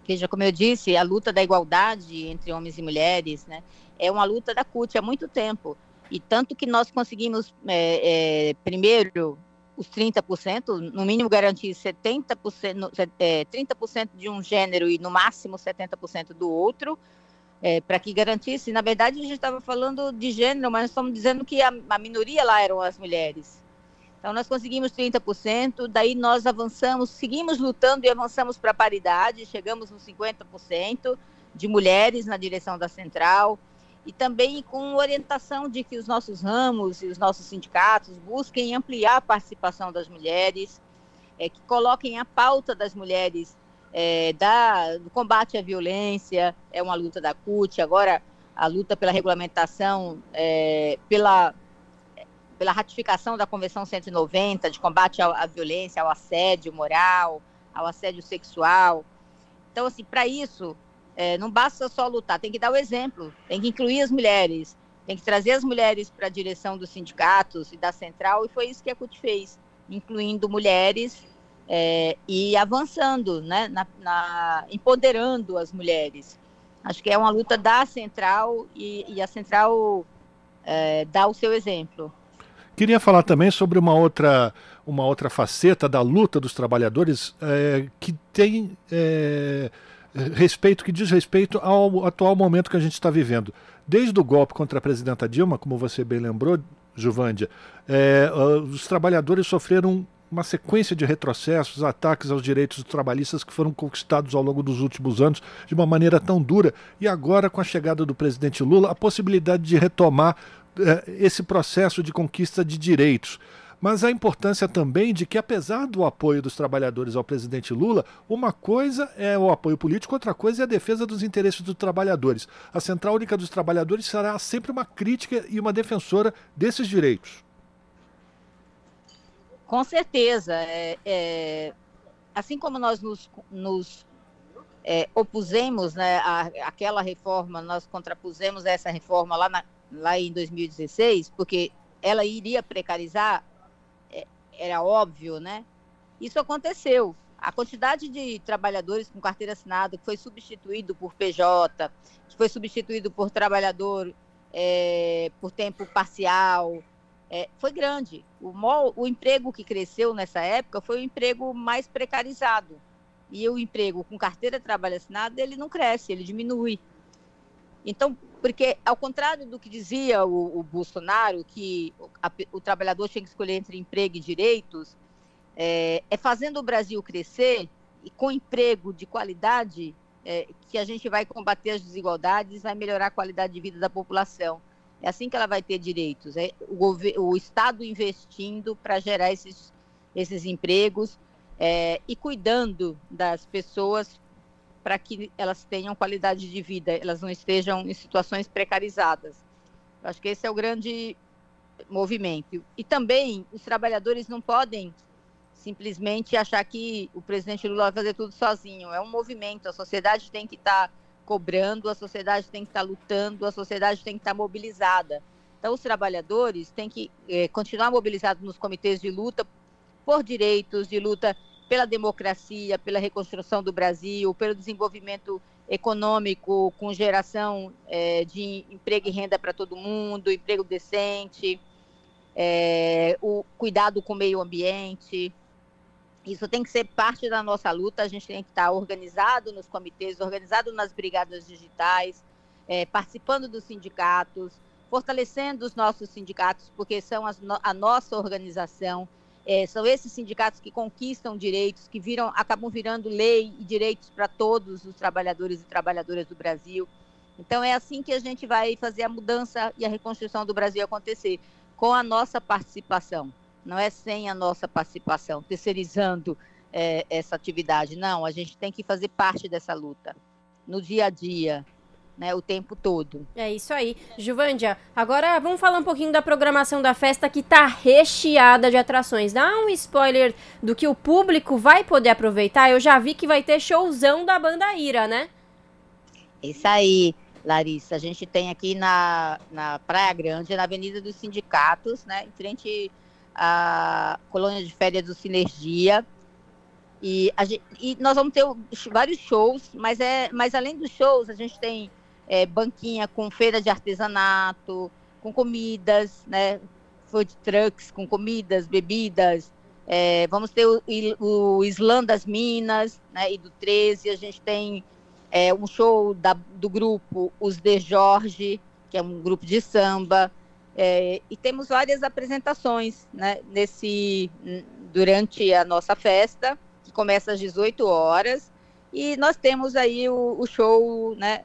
Veja, como eu disse, a luta da igualdade entre homens e mulheres né, é uma luta da CUT há muito tempo. E tanto que nós conseguimos, é, é, primeiro, os 30%, no mínimo garantir 70%, é, 30% de um gênero e no máximo 70% do outro, é, para que garantisse. Na verdade, a gente estava falando de gênero, mas estamos dizendo que a, a, minoria lá eram as mulheres. Então, nós conseguimos 30%, daí nós avançamos, seguimos lutando e avançamos para a paridade, chegamos nos 50% de mulheres na direção da central e também com orientação de que os nossos ramos e os nossos sindicatos busquem ampliar a participação das mulheres, é, que coloquem a pauta das mulheres é, da, do combate à violência, é uma luta da CUT, agora a luta pela regulamentação, é, pela, pela ratificação da Convenção 190 de combate à, à violência, ao assédio moral, ao assédio sexual. Então, assim, para isso, é, não basta só lutar, tem que dar o exemplo, tem que incluir as mulheres, tem que trazer as mulheres para a direção dos sindicatos e da central, e foi isso que a CUT fez, incluindo mulheres é, e avançando, né, na, na, empoderando as mulheres. Acho que é uma luta da central e, e a central é, dá o seu exemplo. Queria falar também sobre uma outra, uma outra faceta da luta dos trabalhadores é, que tem é, respeito que diz respeito ao atual momento que a gente está vivendo. Desde o golpe contra a presidenta Dilma, como você bem lembrou, Juvândia, é, os trabalhadores sofreram uma sequência de retrocessos, ataques aos direitos trabalhistas que foram conquistados ao longo dos últimos anos de uma maneira tão dura. E agora, com a chegada do presidente Lula, a possibilidade de retomar é, esse processo de conquista de direitos mas a importância também de que, apesar do apoio dos trabalhadores ao presidente Lula, uma coisa é o apoio político, outra coisa é a defesa dos interesses dos trabalhadores. A Central Única dos Trabalhadores será sempre uma crítica e uma defensora desses direitos. Com certeza. É, é, assim como nós nos, nos é, opusemos né, reforma, nós contrapusemos essa reforma lá, na, lá em 2016, porque ela iria precarizar era óbvio, né? Isso aconteceu. A quantidade de trabalhadores com carteira assinada que foi substituído por PJ, que foi substituído por trabalhador é, por tempo parcial, é, foi grande. O, o emprego que cresceu nessa época foi o emprego mais precarizado. E o emprego com carteira de trabalho assinado, ele não cresce, ele diminui. Então, porque, ao contrário do que dizia o, o Bolsonaro, que a, o trabalhador tinha que escolher entre emprego e direitos, é, é fazendo o Brasil crescer e com emprego de qualidade é, que a gente vai combater as desigualdades, vai melhorar a qualidade de vida da população. É assim que ela vai ter direitos. É o, o Estado investindo para gerar esses, esses empregos é, e cuidando das pessoas para que elas tenham qualidade de vida, elas não estejam em situações precarizadas. Eu acho que esse é o grande movimento. E também os trabalhadores não podem simplesmente achar que o presidente Lula vai fazer tudo sozinho. É um movimento, a sociedade tem que estar tá cobrando, a sociedade tem que estar tá lutando, a sociedade tem que estar tá mobilizada. Então, os trabalhadores têm que é, continuar mobilizados nos comitês de luta por direitos, de luta pela democracia, pela reconstrução do Brasil, pelo desenvolvimento econômico com geração é, de emprego e renda para todo mundo, emprego decente, é, o cuidado com o meio ambiente. Isso tem que ser parte da nossa luta. A gente tem que estar organizado nos comitês, organizado nas brigadas digitais, é, participando dos sindicatos, fortalecendo os nossos sindicatos, porque são as, a nossa organização. É, são esses sindicatos que conquistam direitos, que viram, acabam virando lei e direitos para todos os trabalhadores e trabalhadoras do Brasil. Então é assim que a gente vai fazer a mudança e a reconstrução do Brasil acontecer, com a nossa participação. Não é sem a nossa participação, terceirizando é, essa atividade. Não, a gente tem que fazer parte dessa luta no dia a dia, né, o tempo todo. É isso aí. Juvândia, agora vamos falar um pouquinho da programação da festa que tá recheada de atrações. Dá um spoiler do que o público vai poder aproveitar. Eu já vi que vai ter showzão da banda Ira, né? Isso aí, Larissa. A gente tem aqui na, na Praia Grande, na Avenida dos Sindicatos, né, em frente à colônia de férias do Sinergia. E, gente, e, nós vamos ter vários shows, mas, é, mas além dos shows, a gente tem é, banquinha com feira de artesanato, com comidas, né? Food trucks com comidas, bebidas. É, vamos ter o, o Islã das Minas, né? E do 13. A gente tem é, um show da, do grupo Os de Jorge, que é um grupo de samba. É, e temos várias apresentações né, nesse, durante a nossa festa, que começa às 18 horas. E nós temos aí o, o show né,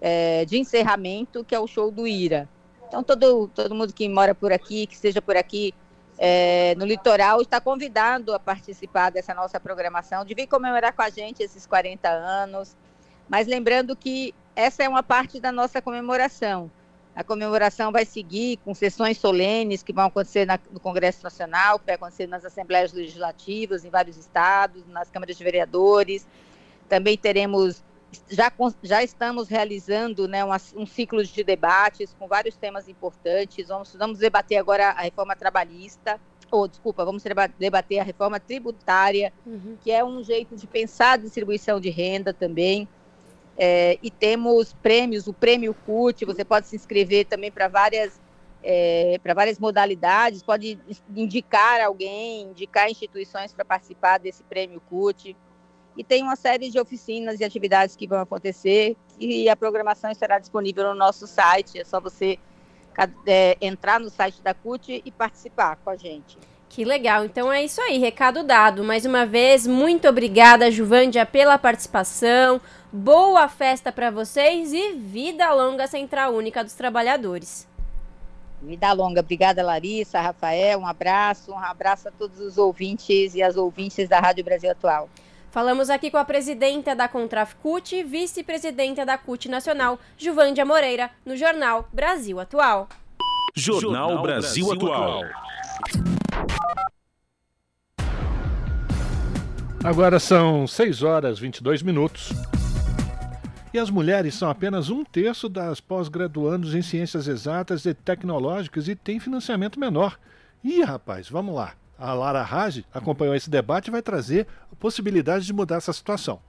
é, de encerramento, que é o show do Ira. Então, todo, todo mundo que mora por aqui, que esteja por aqui é, no litoral, está convidado a participar dessa nossa programação, de vir comemorar com a gente esses 40 anos. Mas lembrando que essa é uma parte da nossa comemoração. A comemoração vai seguir com sessões solenes que vão acontecer na, no Congresso Nacional, que vai acontecer nas Assembleias Legislativas, em vários estados, nas câmaras de vereadores. Também teremos já, já estamos realizando né, um, um ciclo de debates com vários temas importantes. Vamos, vamos debater agora a reforma trabalhista, ou desculpa, vamos debater a reforma tributária, uhum. que é um jeito de pensar a distribuição de renda também. É, e temos prêmios, o prêmio CUT, você pode se inscrever também para várias, é, para várias modalidades, pode indicar alguém, indicar instituições para participar desse prêmio CUT. E tem uma série de oficinas e atividades que vão acontecer e a programação estará disponível no nosso site. É só você é, entrar no site da CUT e participar com a gente. Que legal. Então é isso aí, recado dado. Mais uma vez, muito obrigada, Juvândia, pela participação. Boa festa para vocês e vida longa Central Única dos Trabalhadores. Vida longa. Obrigada, Larissa, Rafael. Um abraço. Um abraço a todos os ouvintes e as ouvintes da Rádio Brasil Atual. Falamos aqui com a presidenta da Contrafcut e vice-presidenta da CUT Nacional, Juvândia Moreira, no Jornal Brasil Atual. Jornal Brasil Atual. Agora são 6 horas e 22 minutos. E as mulheres são apenas um terço das pós-graduandos em ciências exatas e tecnológicas e têm financiamento menor. Ih, rapaz, vamos lá. A Lara Raj acompanhou esse debate e vai trazer possibilidades de mudar essa situação.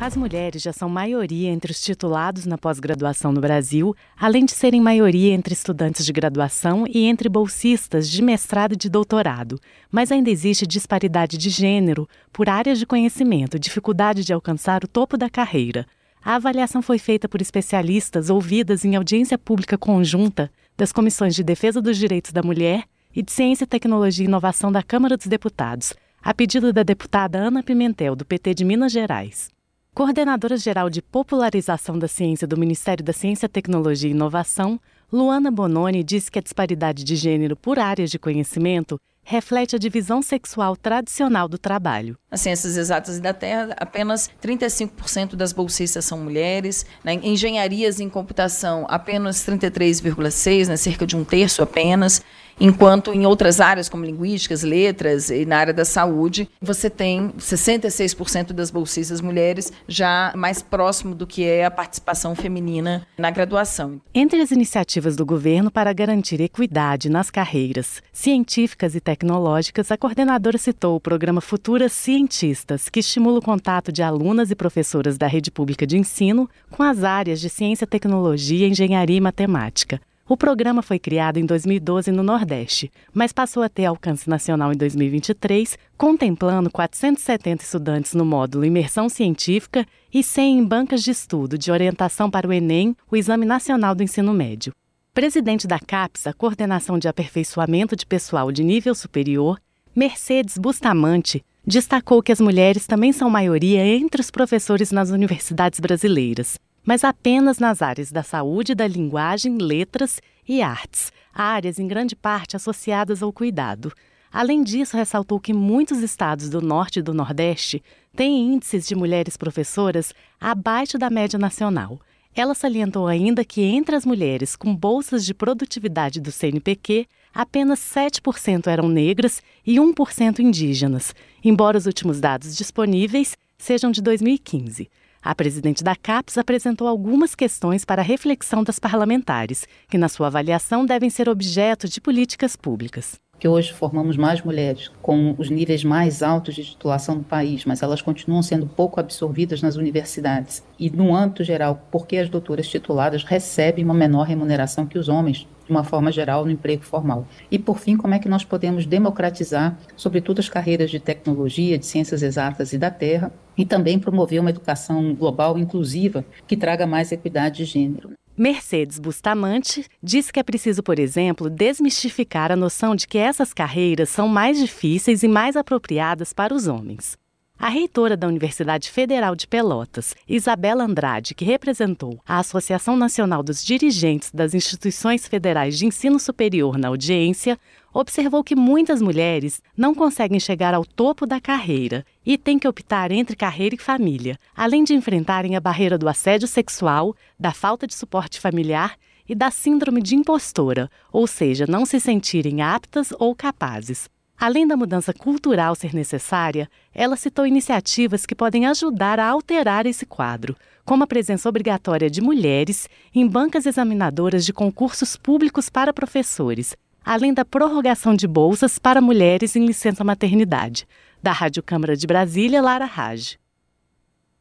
As mulheres já são maioria entre os titulados na pós-graduação no Brasil, além de serem maioria entre estudantes de graduação e entre bolsistas de mestrado e de doutorado. Mas ainda existe disparidade de gênero por áreas de conhecimento, dificuldade de alcançar o topo da carreira. A avaliação foi feita por especialistas ouvidas em audiência pública conjunta das Comissões de Defesa dos Direitos da Mulher e de Ciência, Tecnologia e Inovação da Câmara dos Deputados, a pedido da deputada Ana Pimentel, do PT de Minas Gerais. Coordenadora-geral de Popularização da Ciência do Ministério da Ciência, Tecnologia e Inovação, Luana Bononi disse que a disparidade de gênero por áreas de conhecimento reflete a divisão sexual tradicional do trabalho. Nas ciências exatas da Terra, apenas 35% das bolsistas são mulheres. Em engenharias em computação, apenas 33,6%, né, cerca de um terço apenas enquanto em outras áreas como linguísticas, letras e na área da saúde, você tem 66% das bolsistas mulheres já mais próximo do que é a participação feminina na graduação. Entre as iniciativas do governo para garantir equidade nas carreiras científicas e tecnológicas, a coordenadora citou o programa Futuras Cientistas, que estimula o contato de alunas e professoras da rede pública de ensino com as áreas de ciência, tecnologia, engenharia e matemática. O programa foi criado em 2012 no Nordeste, mas passou a ter alcance nacional em 2023, contemplando 470 estudantes no módulo Imersão Científica e 100 em bancas de estudo de orientação para o Enem, o Exame Nacional do Ensino Médio. Presidente da CAPES, a Coordenação de Aperfeiçoamento de Pessoal de Nível Superior, Mercedes Bustamante, destacou que as mulheres também são maioria entre os professores nas universidades brasileiras mas apenas nas áreas da saúde, da linguagem, letras e artes, áreas em grande parte associadas ao cuidado. Além disso, ressaltou que muitos estados do Norte e do Nordeste têm índices de mulheres professoras abaixo da média nacional. Ela salientou ainda que entre as mulheres com bolsas de produtividade do CNPq, apenas 7% eram negras e 1% indígenas, embora os últimos dados disponíveis sejam de 2015. A presidente da CAPES apresentou algumas questões para reflexão das parlamentares, que, na sua avaliação, devem ser objeto de políticas públicas que hoje formamos mais mulheres com os níveis mais altos de titulação do país, mas elas continuam sendo pouco absorvidas nas universidades. E, no âmbito geral, porque as doutoras tituladas recebem uma menor remuneração que os homens, de uma forma geral, no emprego formal. E, por fim, como é que nós podemos democratizar, sobretudo, as carreiras de tecnologia, de ciências exatas e da terra, e também promover uma educação global inclusiva que traga mais equidade de gênero. Mercedes Bustamante diz que é preciso, por exemplo, desmistificar a noção de que essas carreiras são mais difíceis e mais apropriadas para os homens. A reitora da Universidade Federal de Pelotas, Isabela Andrade, que representou a Associação Nacional dos Dirigentes das Instituições Federais de Ensino Superior na audiência, observou que muitas mulheres não conseguem chegar ao topo da carreira e têm que optar entre carreira e família, além de enfrentarem a barreira do assédio sexual, da falta de suporte familiar e da síndrome de impostora, ou seja, não se sentirem aptas ou capazes. Além da mudança cultural ser necessária, ela citou iniciativas que podem ajudar a alterar esse quadro, como a presença obrigatória de mulheres em bancas examinadoras de concursos públicos para professores, além da prorrogação de bolsas para mulheres em licença maternidade. Da Rádio Câmara de Brasília, Lara Raj.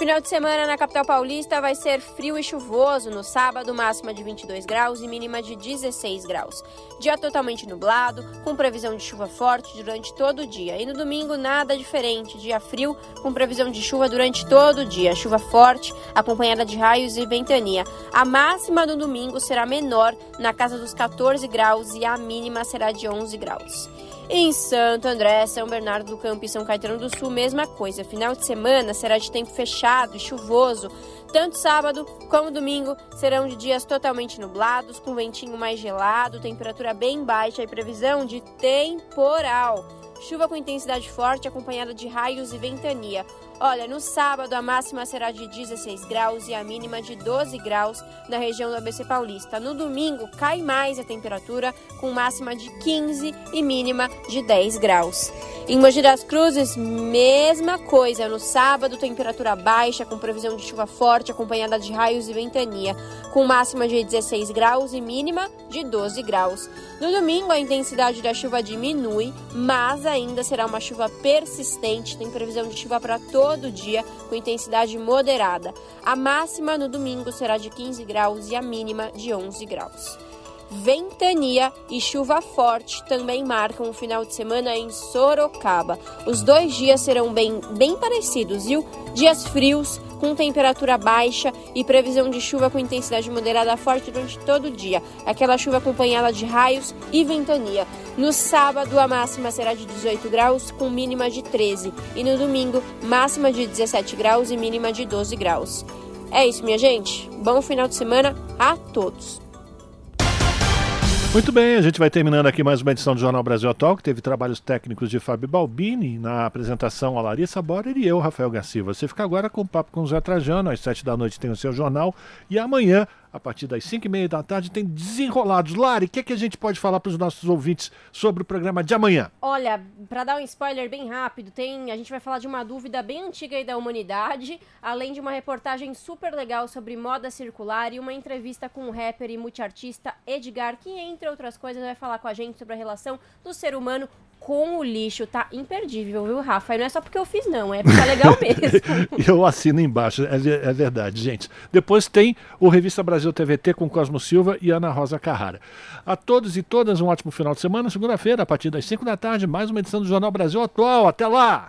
Final de semana na capital paulista vai ser frio e chuvoso. No sábado, máxima de 22 graus e mínima de 16 graus. Dia totalmente nublado, com previsão de chuva forte durante todo o dia. E no domingo, nada diferente. Dia frio, com previsão de chuva durante todo o dia. Chuva forte, acompanhada de raios e ventania. A máxima no domingo será menor, na casa dos 14 graus, e a mínima será de 11 graus. Em Santo André, São Bernardo do Campo e São Caetano do Sul, mesma coisa. Final de semana será de tempo fechado e chuvoso. Tanto sábado como domingo serão de dias totalmente nublados, com ventinho mais gelado, temperatura bem baixa e previsão de temporal. chuva com intensidade forte acompanhada de raios e ventania. Olha, no sábado a máxima será de 16 graus e a mínima de 12 graus na região do ABC Paulista. No domingo cai mais a temperatura, com máxima de 15 e mínima de 10 graus. Em Mogi das Cruzes, mesma coisa. No sábado, temperatura baixa, com previsão de chuva forte, acompanhada de raios e ventania, com máxima de 16 graus e mínima de 12 graus. No domingo, a intensidade da chuva diminui, mas ainda será uma chuva persistente. Tem previsão de chuva para todo o dia, com intensidade moderada. A máxima no domingo será de 15 graus e a mínima de 11 graus. Ventania e chuva forte também marcam o final de semana em Sorocaba. Os dois dias serão bem, bem parecidos, viu? Dias frios, com temperatura baixa e previsão de chuva com intensidade moderada forte durante todo o dia. Aquela chuva acompanhada de raios e ventania. No sábado, a máxima será de 18 graus, com mínima de 13. E no domingo, máxima de 17 graus e mínima de 12 graus. É isso, minha gente. Bom final de semana a todos. Muito bem, a gente vai terminando aqui mais uma edição do Jornal Brasil Atual, que teve trabalhos técnicos de Fábio Balbini, na apresentação a Larissa Borer e eu, Rafael Garcia. Você fica agora com o papo com o Zé Trajano, às sete da noite tem o seu jornal, e amanhã a partir das 5 e meia da tarde, tem Desenrolados. Lari, o que, é que a gente pode falar para os nossos ouvintes sobre o programa de amanhã? Olha, para dar um spoiler bem rápido, tem a gente vai falar de uma dúvida bem antiga aí da humanidade, além de uma reportagem super legal sobre moda circular e uma entrevista com o rapper e multiartista Edgar, que, entre outras coisas, vai falar com a gente sobre a relação do ser humano com o lixo tá imperdível, viu, Rafa? E não é só porque eu fiz, não, é porque tá legal mesmo. eu assino embaixo, é, é, verdade, gente. Depois tem o Revista Brasil TVT com Cosmo Silva e Ana Rosa Carrara. A todos e todas um ótimo final de semana. Segunda-feira, a partir das 5 da tarde, mais uma edição do Jornal Brasil Atual. Até lá!